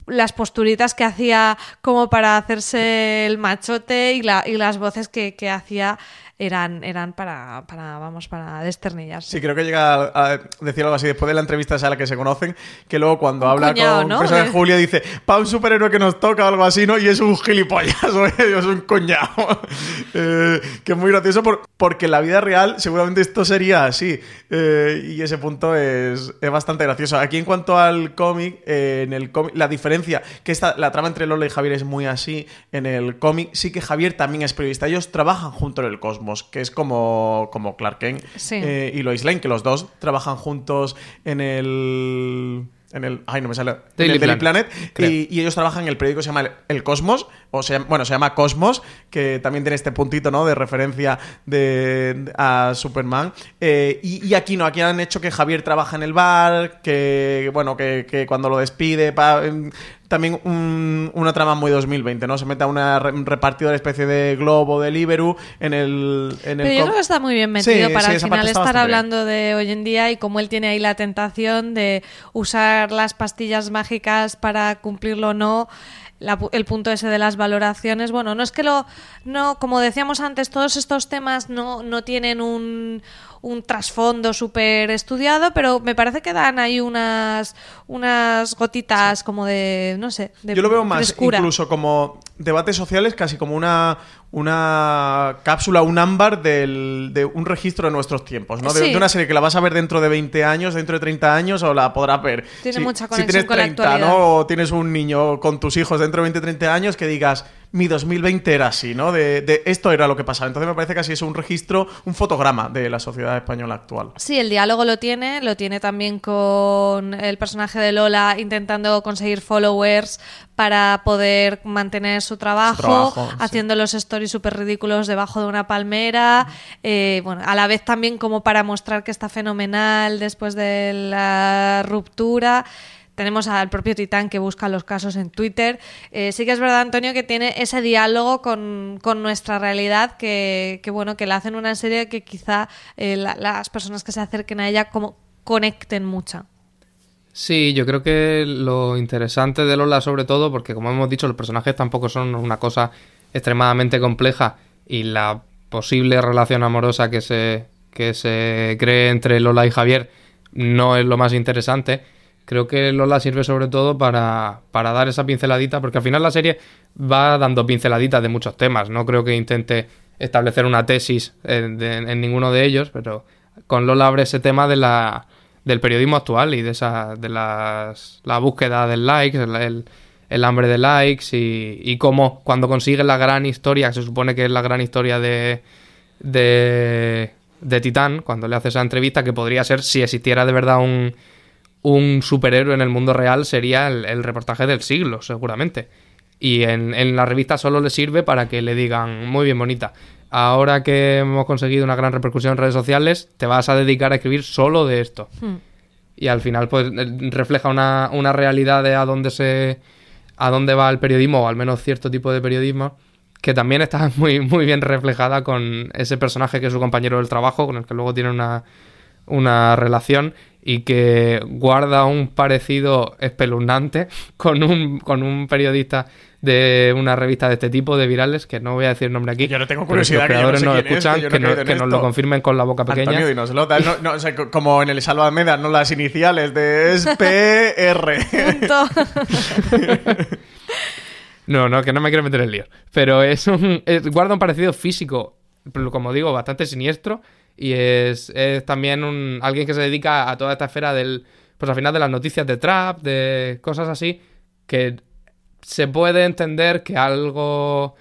las posturitas que hacía como para hacerse el machote y, la, y las voces que, que hacía eran, eran para, para, vamos, para desternillarse. Sí, creo que llega a, decir algo así después de la entrevista esa a la que se conocen, que luego cuando Un habla cuñado, con ¿no? de Julia dice, pa' un superhéroe que nos toca o algo así, ¿no? Y es un gilipollas, o es un cuñado. Eh, que es muy gracioso por- porque en la vida real seguramente esto sería así. Eh, y ese punto es, es bastante gracioso. Aquí en cuanto al cómic, eh, en el cómic, la diferencia, que esta, la trama entre Lola y Javier es muy así, en el cómic sí que Javier también es periodista. Ellos trabajan junto en el cosmos, que es como, como Clark Kent Sí. eh, y Lois Lane, que los dos trabajan juntos en el... En el, ay, no me sale. en Daily Daily Planet. Y, y ellos trabajan en el periódico que se llama El, El Cosmos. O sea, bueno, se llama Cosmos, que también tiene este puntito, ¿no? De referencia de, a Superman. Eh, y, y aquí no, aquí han hecho que Javier trabaja en el bar, que, bueno, que, que cuando lo despide, pa- em, también un- una trama muy 2020, ¿no? Se mete a una re- repartidora especie de Globo, de Liberu, en el... En el Pero yo com- creo que está muy bien metido Sí, para sí, al final estar bien. hablando de hoy en día y cómo él tiene ahí la tentación de usar las pastillas mágicas para cumplirlo o no. La el punto ese de las valoraciones, bueno, no es que lo, no, como decíamos antes, todos estos temas no, no tienen un, un trasfondo súper estudiado, pero me parece que dan ahí unas, unas gotitas como de, no sé, de Yo lo veo más frescura. incluso como debates sociales, casi como una, una cápsula, un ámbar del- de un registro de nuestros tiempos, ¿no? De, Sí. de una serie que la vas a ver dentro de 20 años, dentro de 30 años, o la podrás ver. Tiene si, mucha si conexión tienes con la 30, actualidad. ¿no? O tienes un niño con tus hijos dentro de 20, 30 años que digas, mi 2020 era así, ¿no? De, de esto era lo que pasaba. Entonces me parece que así es un registro, un fotograma de la sociedad española actual. Sí, el diálogo lo tiene, lo tiene también con el personaje de Lola intentando conseguir followers para poder mantener su trabajo, trabajo, sí. haciendo los stories súper ridículos debajo de una palmera, eh, bueno, a la vez también como para mostrar que está fenomenal después de la ruptura. Tenemos al propio Titán que busca los casos en Twitter. Eh, sí que es verdad, Antonio, que tiene ese diálogo con, con nuestra realidad que, que, bueno, que la hacen una serie que quizá eh, la- las personas que se acerquen a ella como conecten mucho. Sí, yo creo que lo interesante de Lola, sobre todo, porque como hemos dicho, los personajes tampoco son una cosa extremadamente compleja y la posible relación amorosa que se, que se cree entre Lola y Javier no es lo más interesante. Creo que Lola sirve sobre todo para, para dar esa pinceladita, porque al final la serie va dando pinceladitas de muchos temas. No creo que intente establecer una tesis en, de- en ninguno de ellos, pero con Lola abre ese tema de la, del periodismo actual y de esa de las, la búsqueda del likes, el, el- hambre de likes y, y cómo cuando consigue la gran historia, que se supone que es la gran historia de, de, de Titán, cuando le hace esa entrevista, que podría ser, si existiera de verdad un, un superhéroe en el mundo real, sería el, el reportaje del siglo, seguramente. Y en, en la revista solo le sirve para que le digan, muy bien bonita, ahora que hemos conseguido una gran repercusión en redes sociales, te vas a dedicar a escribir solo de esto. Y al final, pues, refleja una, una realidad de a dónde se. A dónde va el periodismo, o al menos cierto tipo de periodismo, que también está muy, muy bien reflejada con ese personaje que es su compañero del trabajo, con el que luego tiene una, una relación. y que guarda un parecido espeluznante con un, con un periodista de una revista de este tipo de virales, que no voy a decir el nombre aquí. Yo no tengo curiosidad, que yo no los creadores sé nos quién es, escuchan, que no que, no- que nos lo confirmen con la boca pequeña. Antonio, no, no, o sea, co- como en el Salvameda, no las iniciales de es PR. No, no, que no me quiero meter en lío. Pero es un. es- guarda un parecido físico, pero como digo, bastante siniestro. Y es, es también un, alguien que se dedica a toda esta esfera del. Pues al final de las noticias de trap, de cosas así. Que se puede entender que algo.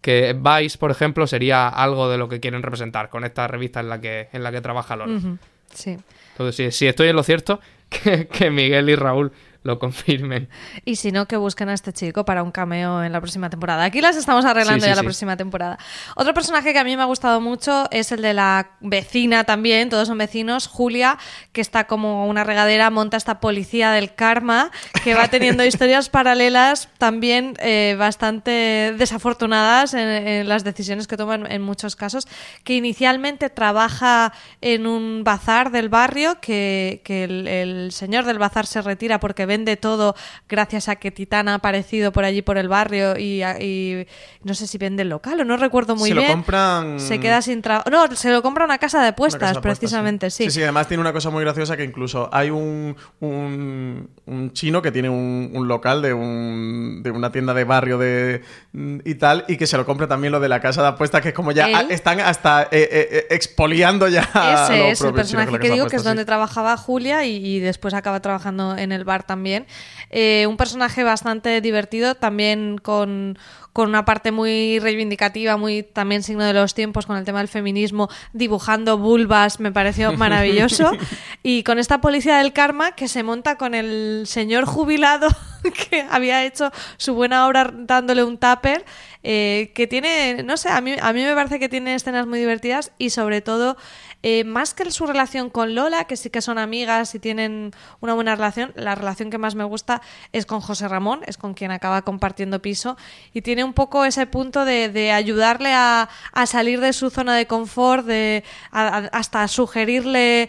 Que Vice, por ejemplo, sería algo de lo que quieren representar con esta revista en la que, en la que trabaja Lola. Sí. Entonces, si, si estoy en lo cierto, que, que Miguel y Raúl lo confirmen. Y si no, que busquen a este chico para un cameo en la próxima temporada. Aquí las estamos arreglando Sí, sí, ya la próxima temporada. Otro personaje que a mí me ha gustado mucho es el de la vecina también, todos son vecinos, Julia, que está como una regadera, monta esta policía del karma, que va teniendo historias paralelas también eh, bastante desafortunadas en, en las decisiones que toman en muchos casos, que inicialmente trabaja en un bazar del barrio, que, que el, el señor del bazar se retira porque vende todo gracias a que Titán ha aparecido por allí por el barrio y, y no sé si vende el local o no recuerdo muy Se lo bien. compran- Se queda sin trabajo. No, se lo compra una casa de apuestas, casa de apuestas, precisamente, sí. Sí, sí, además tiene una cosa muy graciosa que incluso hay un, un, un chino que tiene un, un local de, un, de una tienda de barrio de, y tal, y que se lo compra también lo de la casa de apuestas, que es como ya están hasta eh, eh, eh, expoliando ya. Ese es el personaje que digo que es donde trabajaba Julia y, y después acaba trabajando en el bar también. Eh, un personaje bastante divertido, también con, con una parte muy reivindicativa, muy también signo de los tiempos con el tema del feminismo, dibujando vulvas, me pareció maravilloso. y con esta policía del karma que se monta con el señor jubilado que había hecho su buena obra dándole un tupper, eh, que tiene, no sé, a mí, a mí me parece que tiene escenas muy divertidas y sobre todo, eh, más que su relación con Lola, que sí que son amigas y tienen una buena relación, la relación que más me gusta es con José Ramón, es con quien acaba compartiendo piso y tiene un poco ese punto de, de ayudarle a, a salir de su zona de confort, de a- a- hasta sugerirle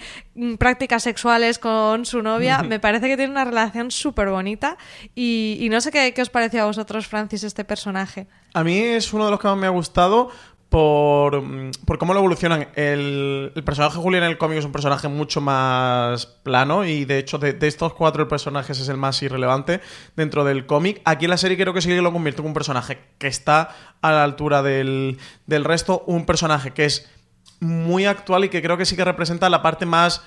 prácticas sexuales con su novia. Me parece que tiene una relación súper bonita y, y no sé qué, qué os pareció a vosotros, Francis, este personaje. A mí es uno de los que más me ha gustado por, mm, por cómo lo evolucionan. El, el personaje Julián en el cómic es un personaje mucho más plano y de hecho de, de estos cuatro el personaje es el más irrelevante dentro del cómic. Aquí en la serie creo que sí que lo convierte en un personaje que está a la altura del, del resto, un personaje que es muy actual y que creo que sí que representa la parte más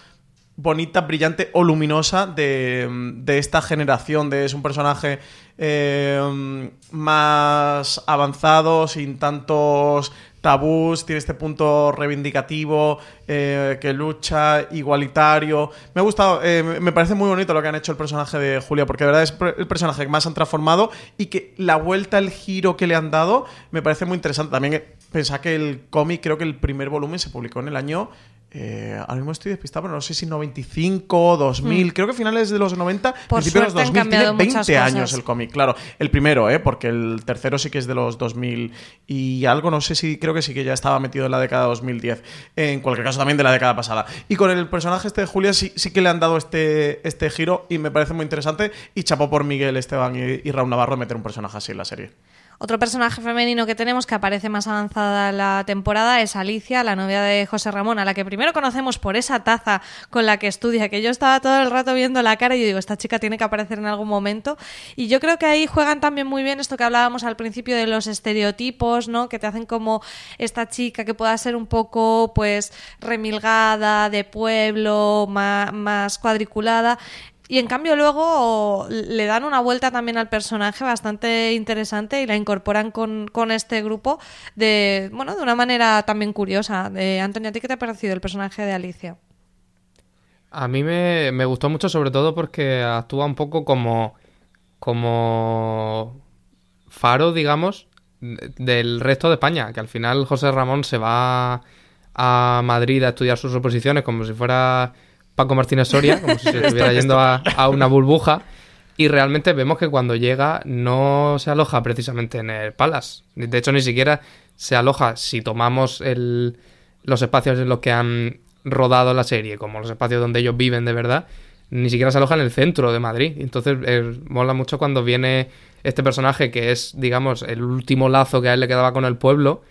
bonita, brillante o luminosa de, de esta generación. De, es un personaje eh, más avanzado, sin tantos tabús, tiene este punto reivindicativo, eh, que lucha, igualitario. Me ha gustado, eh, me- parece muy bonito lo que han hecho el personaje de Julia, porque de verdad es el personaje que más han transformado y que la vuelta, el giro que le han dado, me parece muy interesante. También pensá que el cómic, creo que el primer volumen se publicó en el año eh, ahora mismo estoy despistado, pero no sé si 95, 2000, creo que finales de los 90, Hmm. Por principios de los suerte han 2000, tiene cambiado 20 muchas años el cómic, claro. El primero, ¿eh? Porque el tercero sí que es de los 2000 y algo, no sé si, creo que sí que ya estaba metido en la década de 2010. En cualquier caso, también de la década pasada. Y con el personaje este de Julia sí, sí que le han dado este, este giro y me parece muy interesante. Y chapó por Miguel Esteban y, y Raúl Navarro de meter un personaje así en la serie. Otro personaje femenino que tenemos que aparece más avanzada la temporada es Alicia, la novia de José Ramón, a la que primero conocemos por esa taza con la que estudia, que yo estaba todo el rato viendo la cara y yo digo, esta chica tiene que aparecer en algún momento. Y yo creo que ahí juegan también muy bien esto que hablábamos al principio de los estereotipos, ¿no? Que te hacen como esta chica que pueda ser un poco, pues, remilgada, de pueblo, ma- más cuadriculada. Y en cambio luego le dan una vuelta también al personaje bastante interesante y la incorporan con, con este grupo de, bueno, de una manera también curiosa. De Antonio, ¿a ti qué te ha parecido el personaje de Alicia? A mí me, me gustó mucho sobre todo porque actúa un poco como, como faro, digamos, de- del resto de España, que al final José Ramón se va a Madrid a estudiar sus oposiciones como si fuera Paco Martínez Soria, como si se estuviera yendo a, a una burbuja. Y realmente vemos que cuando llega no se aloja precisamente en el Palace. De hecho, ni siquiera se aloja si tomamos el- los espacios en los que han rodado la serie, como los espacios donde ellos viven de verdad, ni siquiera se aloja en el centro de Madrid. Entonces, eh, mola mucho cuando viene este personaje que es, digamos, el último lazo que a él le quedaba con el pueblo.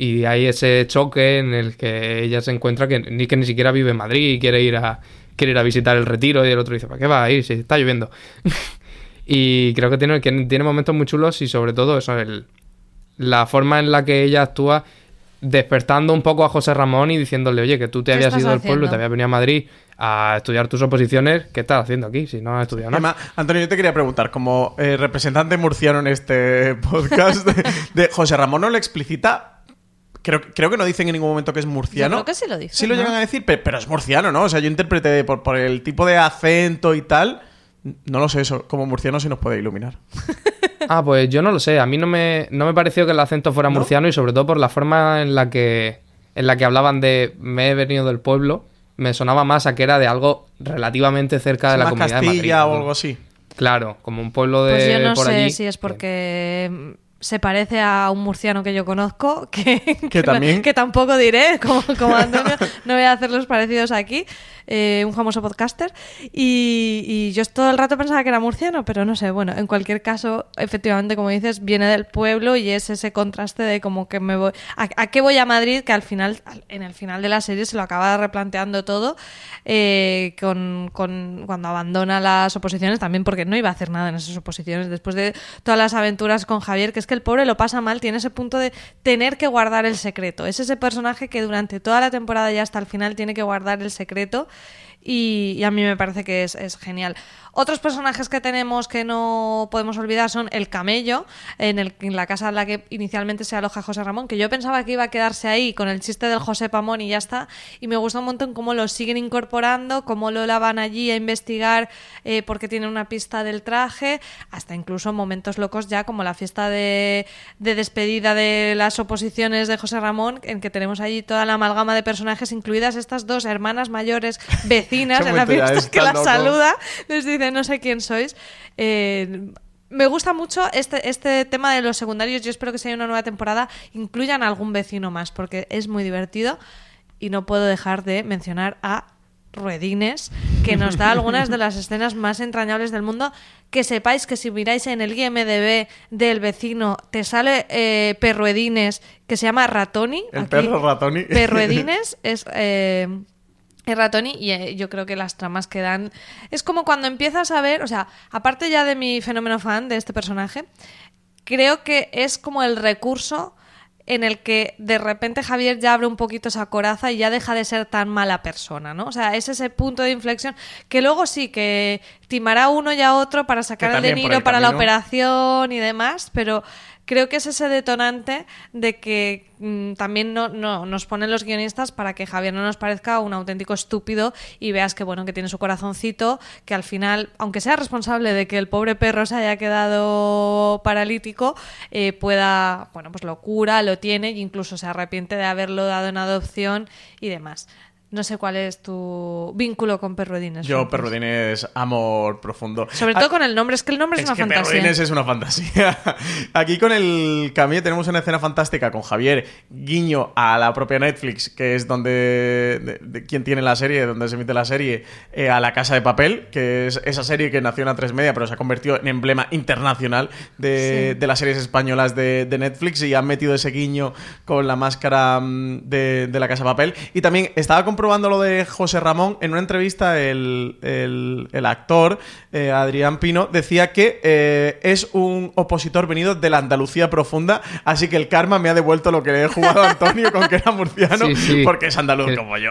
Y hay ese choque en el que ella se encuentra que ni, que ni siquiera vive en Madrid y quiere ir a, quiere ir a visitar el retiro. Y el otro dice, ¿para qué va a ir si está lloviendo? y creo que tiene, que tiene momentos muy chulos y sobre todo eso, el, la forma en la que ella actúa despertando un poco a José Ramón y diciéndole, oye, que tú te ¿Qué habías ido del pueblo, te habías venido a Madrid a estudiar tus oposiciones, ¿qué estás haciendo aquí si no has estudiado nada? Además, Antonio, yo te quería preguntar, como eh, representante murciano en este podcast, de, de José Ramón no le explicita. Creo, creo que no dicen en ningún momento que es murciano. Yo creo que sí lo dicen, Sí lo ¿no? llegan a decir, pe- pero, es murciano, ¿no? O sea, yo interpreté por, por el tipo de acento y tal. No lo sé, eso como murciano sí nos puede iluminar. Ah, pues yo no lo sé. A mí no me, no me pareció que el acento fuera murciano y sobre todo por la forma en la que, en la que hablaban de me he venido del pueblo, me sonaba más a que era de algo relativamente cerca de la comunidad Castilla de Madrid. o algo así. Claro, como un pueblo de Pues yo no por sé allí. si es porque se parece a un murciano que yo conozco, que, Que no- también. que tampoco diré, como, como Antonio, no voy a hacer los parecidos aquí, eh, un famoso podcaster, y, y yo todo el rato pensaba que era murciano, pero no sé, bueno, en cualquier caso, efectivamente, como dices, viene del pueblo y es ese contraste de como que me voy, ¿a, a qué voy a Madrid? Que al final, al- en el final de la serie se lo acaba replanteando todo, eh, con, con- cuando abandona las oposiciones, también porque no iba a hacer nada en esas oposiciones, después de todas las aventuras con Javier, que es que el pobre lo pasa mal, tiene ese punto de tener que guardar el secreto. Es ese personaje que durante toda la temporada y hasta el final tiene que guardar el secreto. Y, a mí me parece que es genial. Otros personajes que tenemos que no podemos olvidar son el camello, en, el, en la casa en la que inicialmente se aloja José Ramón, que yo pensaba que iba a quedarse ahí con el chiste del José Pamón y ya está. Y me gusta un montón cómo lo siguen incorporando, cómo lo lavan allí a investigar eh, porque tiene una pista del traje, hasta incluso momentos locos ya como la fiesta de, de despedida de las oposiciones de José Ramón, en que tenemos allí toda la amalgama de personajes, incluidas estas dos hermanas mayores vecinas en la fiesta es que las saluda, les dice no sé quién sois. Eh, me gusta mucho este, este tema de los secundarios. Yo espero que si hay una nueva temporada incluyan algún vecino más, porque es muy divertido. Y no puedo dejar de mencionar a Ruedines, que nos da algunas de las escenas más entrañables del mundo. Que sepáis que si miráis en el IMDB del vecino, te sale eh, Perruedines, que se llama Ratoni. El perro Ratoni. Perruedines es. eh, es Ratoni y eh, yo creo que las tramas que dan es como cuando empiezas a ver, o sea, aparte ya de mi fenómeno fan de este personaje, creo que es como el recurso en el que de repente Javier ya abre un poquito esa coraza y ya deja de ser tan mala persona, ¿no? O sea, es ese punto de inflexión que luego sí que timará a uno y a otro para sacar el dinero para la operación y demás, pero creo que es ese detonante de que mm, también no, no- nos ponen los guionistas para que Javier no nos parezca un auténtico estúpido y veas que bueno que tiene su corazoncito, que al final, aunque sea responsable de que el pobre perro se haya quedado paralítico, eh, pueda, bueno, pues lo cura, lo tiene e incluso se arrepiente de haberlo dado en adopción y demás. No sé cuál es tu vínculo con Perruedines. Yo. Perrodines, es amor profundo. Sobre todo con el nombre, es que el nombre es, Es una que fantasía. Perrodines es una fantasía. Aquí con el Camille tenemos una escena fantástica con Javier, guiño a la propia Netflix, que es donde de- de- quien tiene la serie, donde se emite la serie, eh, a La Casa de Papel, que es esa serie que nació en la 3 Media, pero se ha convertido en emblema internacional de, Sí. de las series españolas de, de Netflix y han metido ese guiño con la máscara mm, de, de La Casa de Papel. Y también estaba comprobando lo de José Ramón en una entrevista, el, el- el actor eh, Adrián Pino decía que eh, es un opositor venido de la Andalucía profunda, así que el karma me ha devuelto lo que le he jugado a Antonio con que era murciano, Sí, sí. porque es andaluz El- como yo.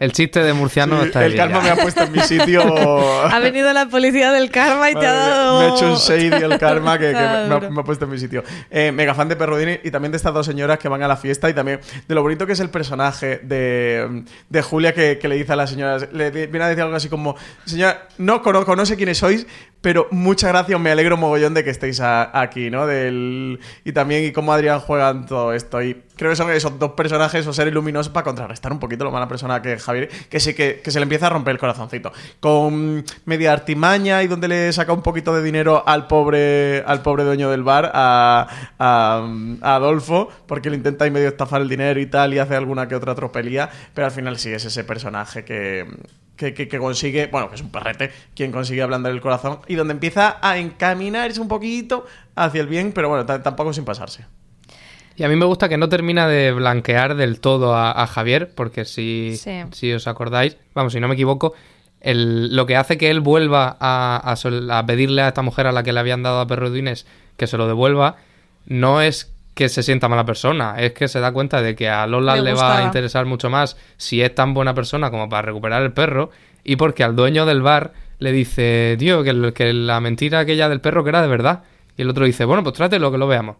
El chiste de murciano Sí, está el karma ya. me ha puesto en mi sitio. Ha venido la policía del karma y te ha Madre, dado. Me ha hecho un shady el karma que, ha, me ha puesto en mi sitio. Eh, mega fan de Perrodini y también de estas dos señoras que van a la fiesta y también de lo bonito que es el personaje de, de Julia que, le dice a las señoras, le viene a decir algo así como, señora, no conozco, no quiénes sois, pero muchas gracias, me alegro mogollón de que estéis aquí, ¿no? Del, y también cómo Adrián juega en todo esto. Y creo que son esos dos personajes o seres luminosos para contrarrestar un poquito lo mala persona que es Javier, que sí que, que se le empieza a romper el corazoncito. Con media artimaña y donde le saca un poquito de dinero al pobre, al pobre dueño del bar, a, a- a Adolfo, porque le intenta y medio estafar el dinero y tal, y hace alguna que otra tropelía, pero al final sí es ese personaje que, que, que- que consigue, bueno, que es un perrete, quien consigue ablandar el corazón y donde empieza a encaminarse un poquito hacia el bien, pero bueno, tampoco sin pasarse. Y a mí me gusta que no termina de blanquear del todo a, a Javier, porque si, Sí. si os acordáis, vamos, si no me equivoco, el- lo que hace que él vuelva a, a sol- a pedirle a esta mujer a la que le habían dado a Perrodines que se lo devuelva, no es que se sienta mala persona, es que se da cuenta de que a Lola Le le, va a interesar mucho más si es tan buena persona como para recuperar el perro, y porque al dueño del bar le dice, tío, que, que la mentira aquella del perro que era de verdad. Y el otro dice, bueno, pues trátelo que lo veamos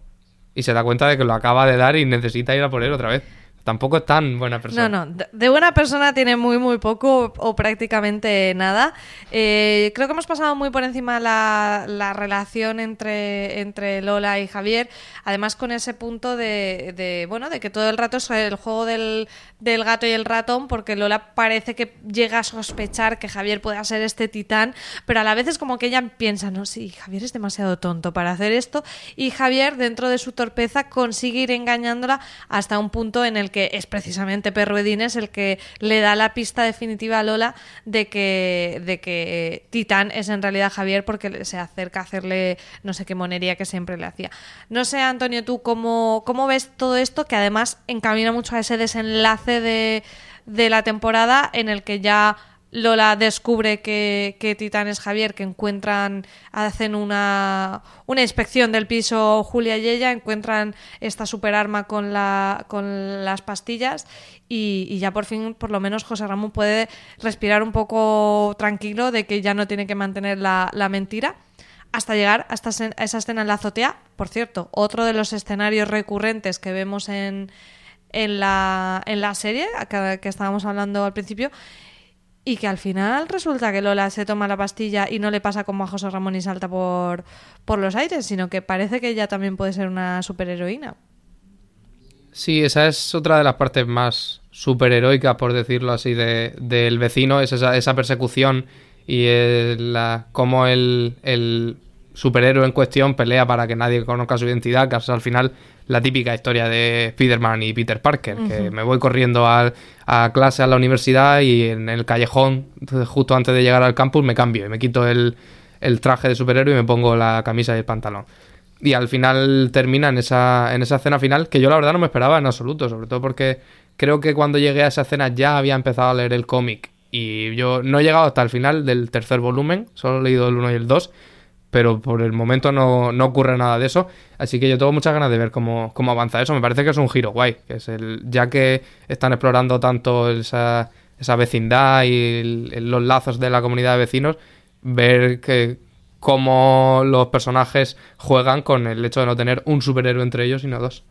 y se da cuenta de que lo acaba de dar y necesita ir a por él otra vez. Tampoco tan buena persona. No, no, de- de buena persona tiene muy, muy poco o prácticamente nada. Eh, creo que hemos pasado muy por encima la, la relación entre, entre Lola y Javier, además con ese punto de, de, bueno, de que todo el rato es el juego del, del gato y el ratón, porque Lola parece que llega a sospechar que Javier pueda ser este titán, pero a la vez es como que ella piensa, no, sí, Javier es demasiado tonto para hacer esto, y Javier, dentro de su torpeza, consigue ir engañándola hasta un punto en el que es precisamente Perro Edines el que le da la pista definitiva a Lola de que, de que Titán es en realidad Javier porque se acerca a hacerle no sé qué monería que siempre le hacía. No sé, Antonio, tú cómo, cómo ves todo esto que además encamina mucho a ese desenlace de, de la temporada en el que ya Lola descubre que, que Titán es Javier, que encuentran, hacen una, una inspección del piso Julia y ella, encuentran esta superarma con, la, con las pastillas y, y ya por fin, por lo menos, José Ramón puede respirar un poco tranquilo de que ya no tiene que mantener la, la mentira hasta llegar a, esa escena en la azotea. Por cierto, otro de los escenarios recurrentes que vemos en, en, la, en la serie, que, que estábamos hablando al principio, y que al final resulta que Lola se toma la pastilla y no le pasa como a José Ramón y salta por, por los aires, sino que parece que ella también puede ser una superheroína. Sí, esa es otra de las partes más superheroicas, por decirlo así, de, del vecino, es esa, esa persecución y la, cómo el, el superhéroe en cuestión pelea para que nadie conozca su identidad, que es al final la típica historia de Spider-Man y Peter Parker, que me voy corriendo al- a, clase a la universidad y en el callejón, justo antes de llegar al campus, me cambio y me quito el, el traje de superhéroe y me pongo la camisa y el pantalón. Y al final termina en esa, en esa escena final que yo la verdad no me esperaba en absoluto, sobre todo porque creo que cuando llegué a esa escena ya había empezado a leer el cómic y yo no he llegado hasta el final del tercer volumen, solo he leído el 1 y el 2, pero por el momento no, no ocurre nada de eso, así que yo tengo muchas ganas de ver cómo, cómo avanza eso, me parece que es un giro guay, es el ya que están explorando tanto esa, esa vecindad y los lazos de la comunidad de vecinos, ver que cómo los personajes juegan con el hecho de no tener un superhéroe entre ellos, sino dos.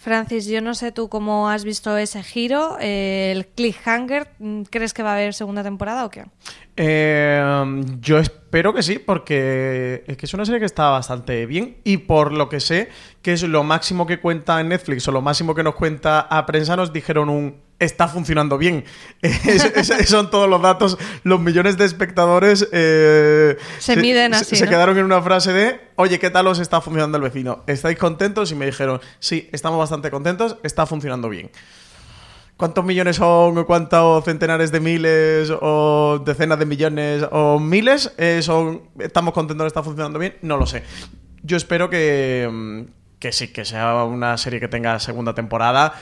Francis, yo no sé tú cómo has visto ese giro, eh, el cliffhanger, ¿crees que va a haber segunda temporada o qué? Eh, yo espero que sí, porque es que es una serie que está bastante bien y por lo que sé, que es lo máximo que cuenta en Netflix o lo máximo que nos cuenta a prensa, nos dijeron un está funcionando bien. Es- es- son todos los datos, los millones de espectadores eh, Se miden así, Se ¿no? quedaron en una frase de, oye, ¿qué tal os está funcionando el vecino? ¿Estáis contentos? Y me dijeron, sí, estamos bastante contentos, está funcionando bien. ¿Cuántos millones son? o ¿Cuántos centenares de miles? ¿O decenas de millones? ¿O miles? Eh, son, ¿Estamos contentos? ¿Está funcionando bien? No lo sé. Yo espero que, mm, que sí, que sea una serie que tenga segunda temporada.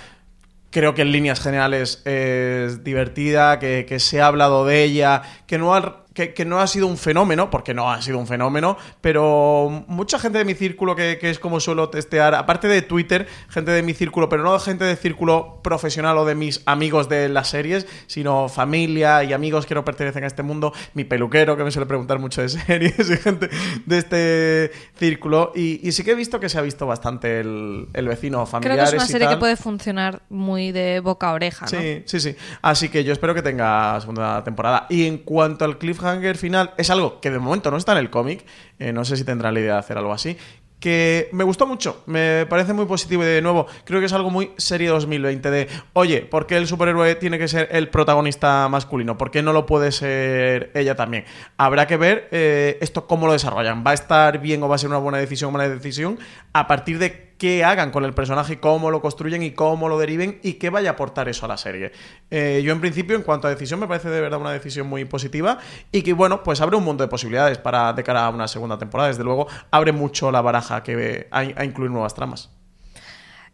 Creo que en líneas generales es divertida, que, que se ha hablado de ella, que no, ha, que, que no ha sido un fenómeno, porque no ha sido un fenómeno, pero mucha gente de mi círculo, que, que es como suelo testear, aparte de Twitter, gente de mi círculo, pero no gente de círculo profesional o de mis amigos de las series, sino familia y amigos que no pertenecen a este mundo, mi peluquero, que me suele preguntar mucho de series, y gente de este círculo. Y, y sí que he visto que se ha visto bastante el, el vecino Creo familiar. que es una serie que puede funcionar muy de boca a oreja, ¿no? Sí, sí, sí. Así que yo espero que tenga segunda temporada. Y en cuanto al cliffhanger cliffhanger final es algo que de momento no está en el cómic. eh, no sé si tendrán la idea de hacer algo así. Que me gustó mucho, me parece muy positivo y de nuevo creo que es algo muy serie 2020 de, oye, ¿por qué el superhéroe tiene que ser el protagonista masculino? ¿Por qué no lo puede ser ella también? Habrá que ver eh, esto cómo lo desarrollan. ¿Va a estar bien o va a ser una buena decisión o mala decisión? A partir de qué hagan con el personaje cómo lo construyen y cómo lo deriven y qué vaya a aportar eso a la serie. Eh, yo en principio, en cuanto a decisión, me parece de verdad una decisión muy positiva y que, bueno, pues abre un mundo de posibilidades para de cara a una segunda temporada. Desde luego, abre mucho la baraja que, a, a incluir nuevas tramas.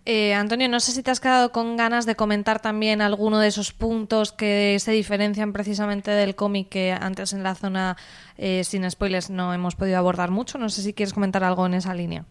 Eh, Antonio, no sé si te has quedado con ganas de comentar también alguno de esos puntos que se diferencian precisamente del cómic que antes en la zona eh, sin spoilers no hemos podido abordar mucho. No sé si quieres comentar algo en esa línea.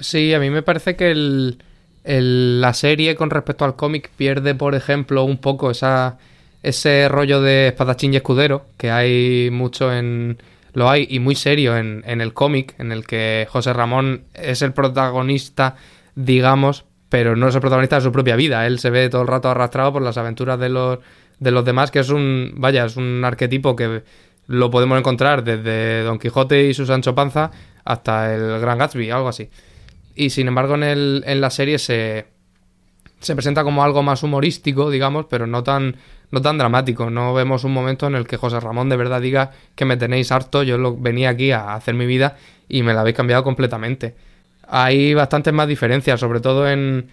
Sí, a mí me parece que el, la serie con respecto al cómic pierde, por ejemplo, un poco esa, ese rollo de espadachín y escudero, que hay mucho en... Lo hay y muy serio en, en el cómic, en el que José Ramón es el protagonista, digamos, pero no es el protagonista de su propia vida. Él se ve todo el rato arrastrado por las aventuras de los, de los demás, que es un, vaya, es un arquetipo que lo podemos encontrar desde Don Quijote y su Sancho Panza hasta el Gran Gatsby, algo así. Y sin embargo en, el, en la serie se, se presenta como algo más humorístico, digamos, pero no tan, no tan dramático. No vemos un momento en el que José Ramón de verdad diga que me tenéis harto, yo lo, venía aquí a hacer mi vida y me la habéis cambiado completamente. Hay bastantes más diferencias, sobre todo en,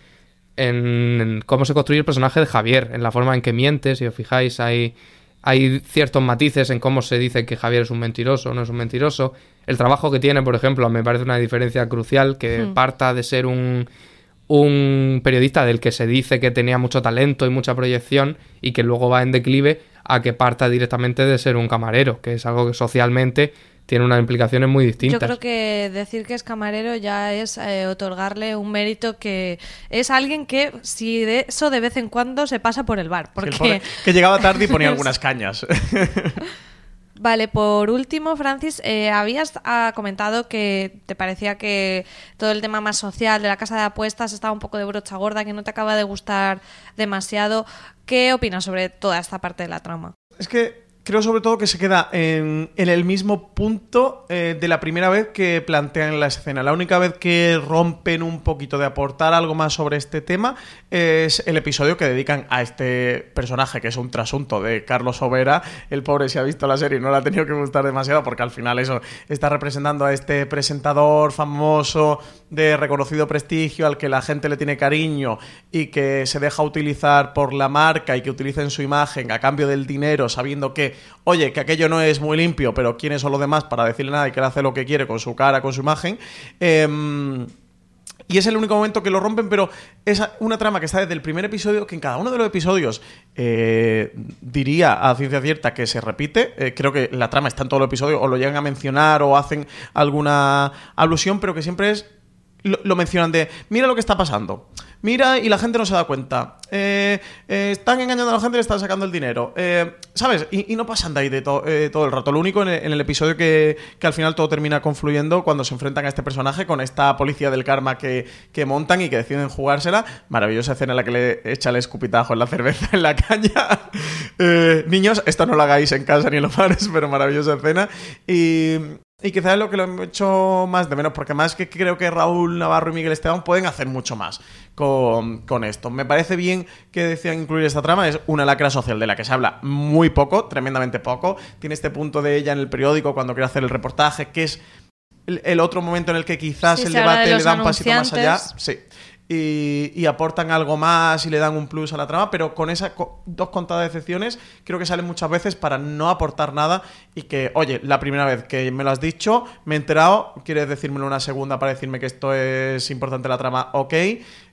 en, en cómo se construye el personaje de Javier, en la forma en que miente, si os fijáis, hay, hay ciertos matices en cómo se dice que Javier es un mentiroso o no es un mentiroso. El trabajo que tiene, por ejemplo, me parece una diferencia crucial, que parta de ser un, un periodista del que se dice que tenía mucho talento y mucha proyección y que luego va en declive a que parta directamente de ser un camarero, que es algo que socialmente tiene unas implicaciones muy distintas. Yo creo que decir que es camarero ya es eh, otorgarle un mérito que es alguien que si de eso de vez en cuando se pasa por el bar. Que, Porque el pobre- que llegaba tarde y ponía algunas cañas. Vale, por último, Francis, eh, habías ah, comentado que te parecía que todo el tema más social de la casa de apuestas estaba un poco de brocha gorda, que no te acaba de gustar demasiado. ¿Qué opinas sobre toda esta parte de la trama? Es que creo sobre todo que se queda en, en el mismo punto eh, de la primera vez que plantean la escena. La única vez que rompen un poquito de aportar algo más sobre este tema es el episodio que dedican a este personaje, que es un trasunto de Carlos Overa. El pobre si ha visto la serie y no le ha tenido que gustar demasiado porque al final eso está representando a este presentador famoso de reconocido prestigio al que la gente le tiene cariño y que se deja utilizar por la marca y que utilicen su imagen a cambio del dinero sabiendo que, oye, que aquello no es muy limpio, pero quiénes son los demás para decirle nada y que él hace lo que quiere con su cara, con su imagen. Em, y es el único momento que lo rompen, pero es una trama que está desde el primer episodio, que en cada uno de los episodios eh, diría a ciencia cierta que se repite. Eh, creo que la trama está en todo el episodio, o lo llegan a mencionar o hacen alguna alusión, pero que siempre es lo mencionan de, mira lo que está pasando. Mira y la gente no se da cuenta. Eh, eh, están engañando a la gente y le están sacando el dinero. Eh, ¿Sabes? Y, no pasan de ahí de to- todo el rato. Lo único en el, episodio que, que al final todo termina confluyendo cuando se enfrentan a este personaje con esta policía del karma que, que montan y que deciden jugársela. Maravillosa escena en la que le echa el escupitajo en la cerveza en la caña. Niños, esto no lo hagáis en casa ni en los bares, pero maravillosa escena. Y, y quizás lo que lo he hecho más de menos, porque más que creo que Raúl Navarro y Miguel Esteban pueden hacer mucho más con, con esto. Me parece bien que decían incluir esta trama, es una lacra social de la que se habla muy poco, tremendamente poco. Tiene este punto de ella en el periódico cuando quiere hacer el reportaje, que es el, el otro momento en el que quizás Sí, el de debate le da un pasito más allá. Sí. Y, y aportan algo más y le dan un plus a la trama, pero con esas dos contadas excepciones creo que salen muchas veces para no aportar nada y que, oye, la primera vez que me lo has dicho, me he enterado, quieres decírmelo una segunda para decirme que esto es importante la trama, ok,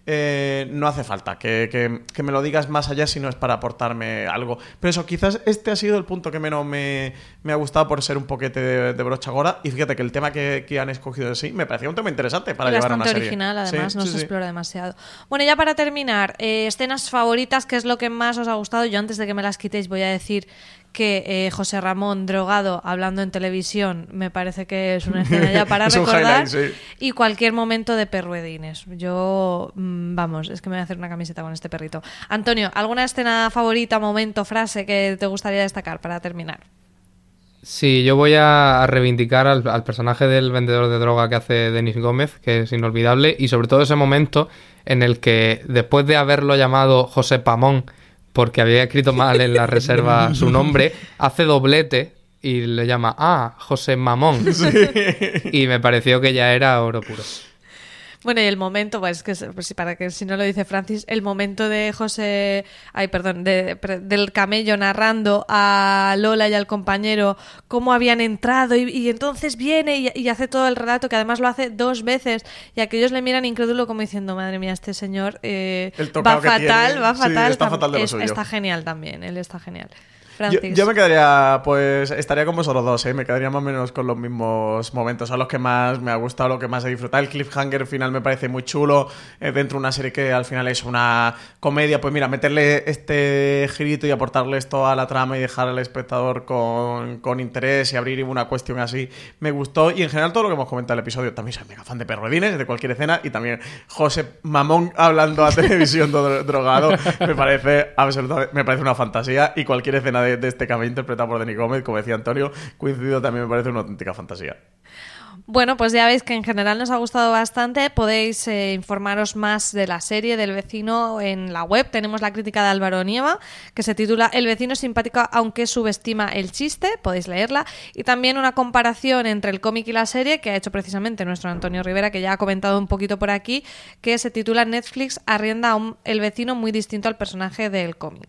eh, no hace falta que, que- que me lo digas más allá si no es para aportarme algo. Pero eso, quizás este ha sido el punto que menos me, me ha gustado por ser un poquete de, de brocha gorda y fíjate que el tema que, que han escogido en sí me parecía un tema interesante para Y llevar a una bastante serie. original, además, Sí, no sí, se sí. explora demasiado. Bueno, ya para terminar, eh, escenas favoritas, ¿qué es lo que más os ha gustado? Yo antes de que me las quitéis voy a decir que eh, José Ramón drogado hablando en televisión me parece que es una escena ya para Es recordar sí. y cualquier momento de perruedines. Yo, mm, vamos, es que me voy a hacer una camiseta con este perrito. Antonio, ¿alguna escena favorita, momento, frase que te gustaría destacar para terminar? Sí, yo voy a reivindicar al, al personaje del vendedor de droga que hace Denis Gómez, que es inolvidable, y sobre todo ese momento en el que, después de haberlo llamado José Pamón, porque había escrito mal en la reserva su nombre, hace doblete y le llama, ah, José Mamón. Y me pareció que ya era oro puro. Bueno, y el momento, pues que pues, para que si no lo dice Francis, el momento de José, ay, perdón, de- del camello narrando a Lola y al compañero cómo habían entrado y, y entonces viene y, y hace todo el relato, que además lo hace dos veces y aquellos le miran incrédulo como diciendo, madre mía, este señor eh, va fatal, va sí, fatal. está tam- fatal de lo es- suyo. está genial también, él está genial. Yo, Francis. yo me quedaría, pues, estaría con vosotros dos, ¿eh? Me quedaría más o menos con los mismos momentos. Son los que más me ha gustado, lo que más he disfrutado. El cliffhanger final me parece muy chulo. eh, dentro de una serie que al final es una comedia, pues mira, meterle este girito y aportarle esto a la trama y dejar al espectador con, con interés y abrir una cuestión así, me gustó. Y en general todo lo que hemos comentado en el episodio, también soy mega fan de perrodines, de cualquier escena. Y también José Mamón hablando a televisión dro- drogado, me parece absolutamente, me parece una fantasía. Y cualquier escena de, de este cambio interpretado por Denis Gómez, como decía Antonio, coincidido también me parece una auténtica fantasía. Bueno, pues ya veis que en general nos ha gustado bastante. Podéis eh, informaros más de la serie del vecino en la web. Tenemos la crítica de Álvaro Nieva, que se titula El vecino simpático aunque subestima el chiste. Podéis leerla. Y también una comparación entre el cómic y la serie que ha hecho precisamente nuestro Antonio Rivera, que ya ha comentado un poquito por aquí, que se titula Netflix arrienda a un- el vecino muy distinto al personaje del cómic.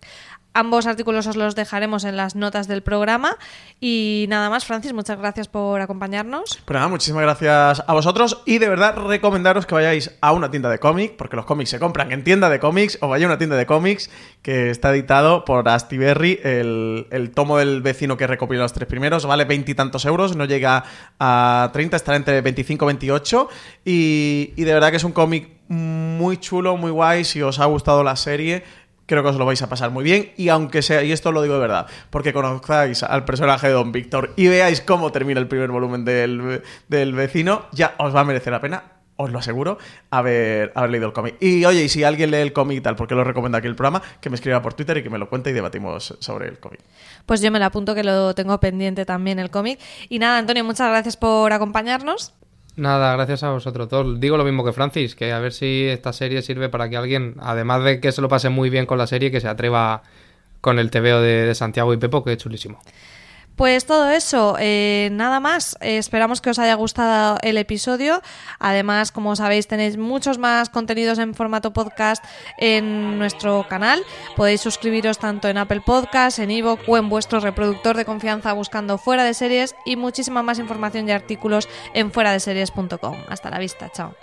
Ambos artículos os los dejaremos en las notas del programa. Y nada más, Francis, muchas gracias por acompañarnos. Pues nada, muchísimas gracias a vosotros y de verdad recomendaros que vayáis a una tienda de cómic, porque los cómics se compran en tienda de cómics, o vaya a una tienda de cómics que está editado por Astiberri, el, el tomo del vecino que recopila los tres primeros, vale veintitantos euros, no llega a 30, estará entre 25 y 28 y, y de verdad que es un cómic muy chulo, muy guay, si os ha gustado la serie, creo que os lo vais a pasar muy bien. Y aunque sea, y esto lo digo de verdad, porque conozcáis al personaje de Don Víctor y veáis cómo termina el primer volumen del, del vecino, ya os va a merecer la pena. Os lo aseguro, haber, haber leído el cómic. Y oye, y si alguien lee el cómic y tal, porque lo recomienda aquí el programa, que me escriba por Twitter y que me lo cuente y debatimos sobre el cómic. Pues yo me lo apunto que lo tengo pendiente también el cómic. Y nada, Antonio, muchas gracias por acompañarnos. Nada, gracias a vosotros todos. Digo lo mismo que Francis, que a ver si esta serie sirve para que alguien, además de que se lo pase muy bien con la serie, que se atreva con el TVO de, de Santiago y Pepo, que es chulísimo. Pues todo eso, eh, nada más. Eh, esperamos que os haya gustado el episodio. Además, como sabéis, tenéis muchos más contenidos en formato podcast en nuestro canal. Podéis suscribiros tanto en Apple Podcast, en Evoc o en vuestro reproductor de confianza buscando fuera de series y muchísima más información y artículos en fuera de series.com. Hasta la vista, chao.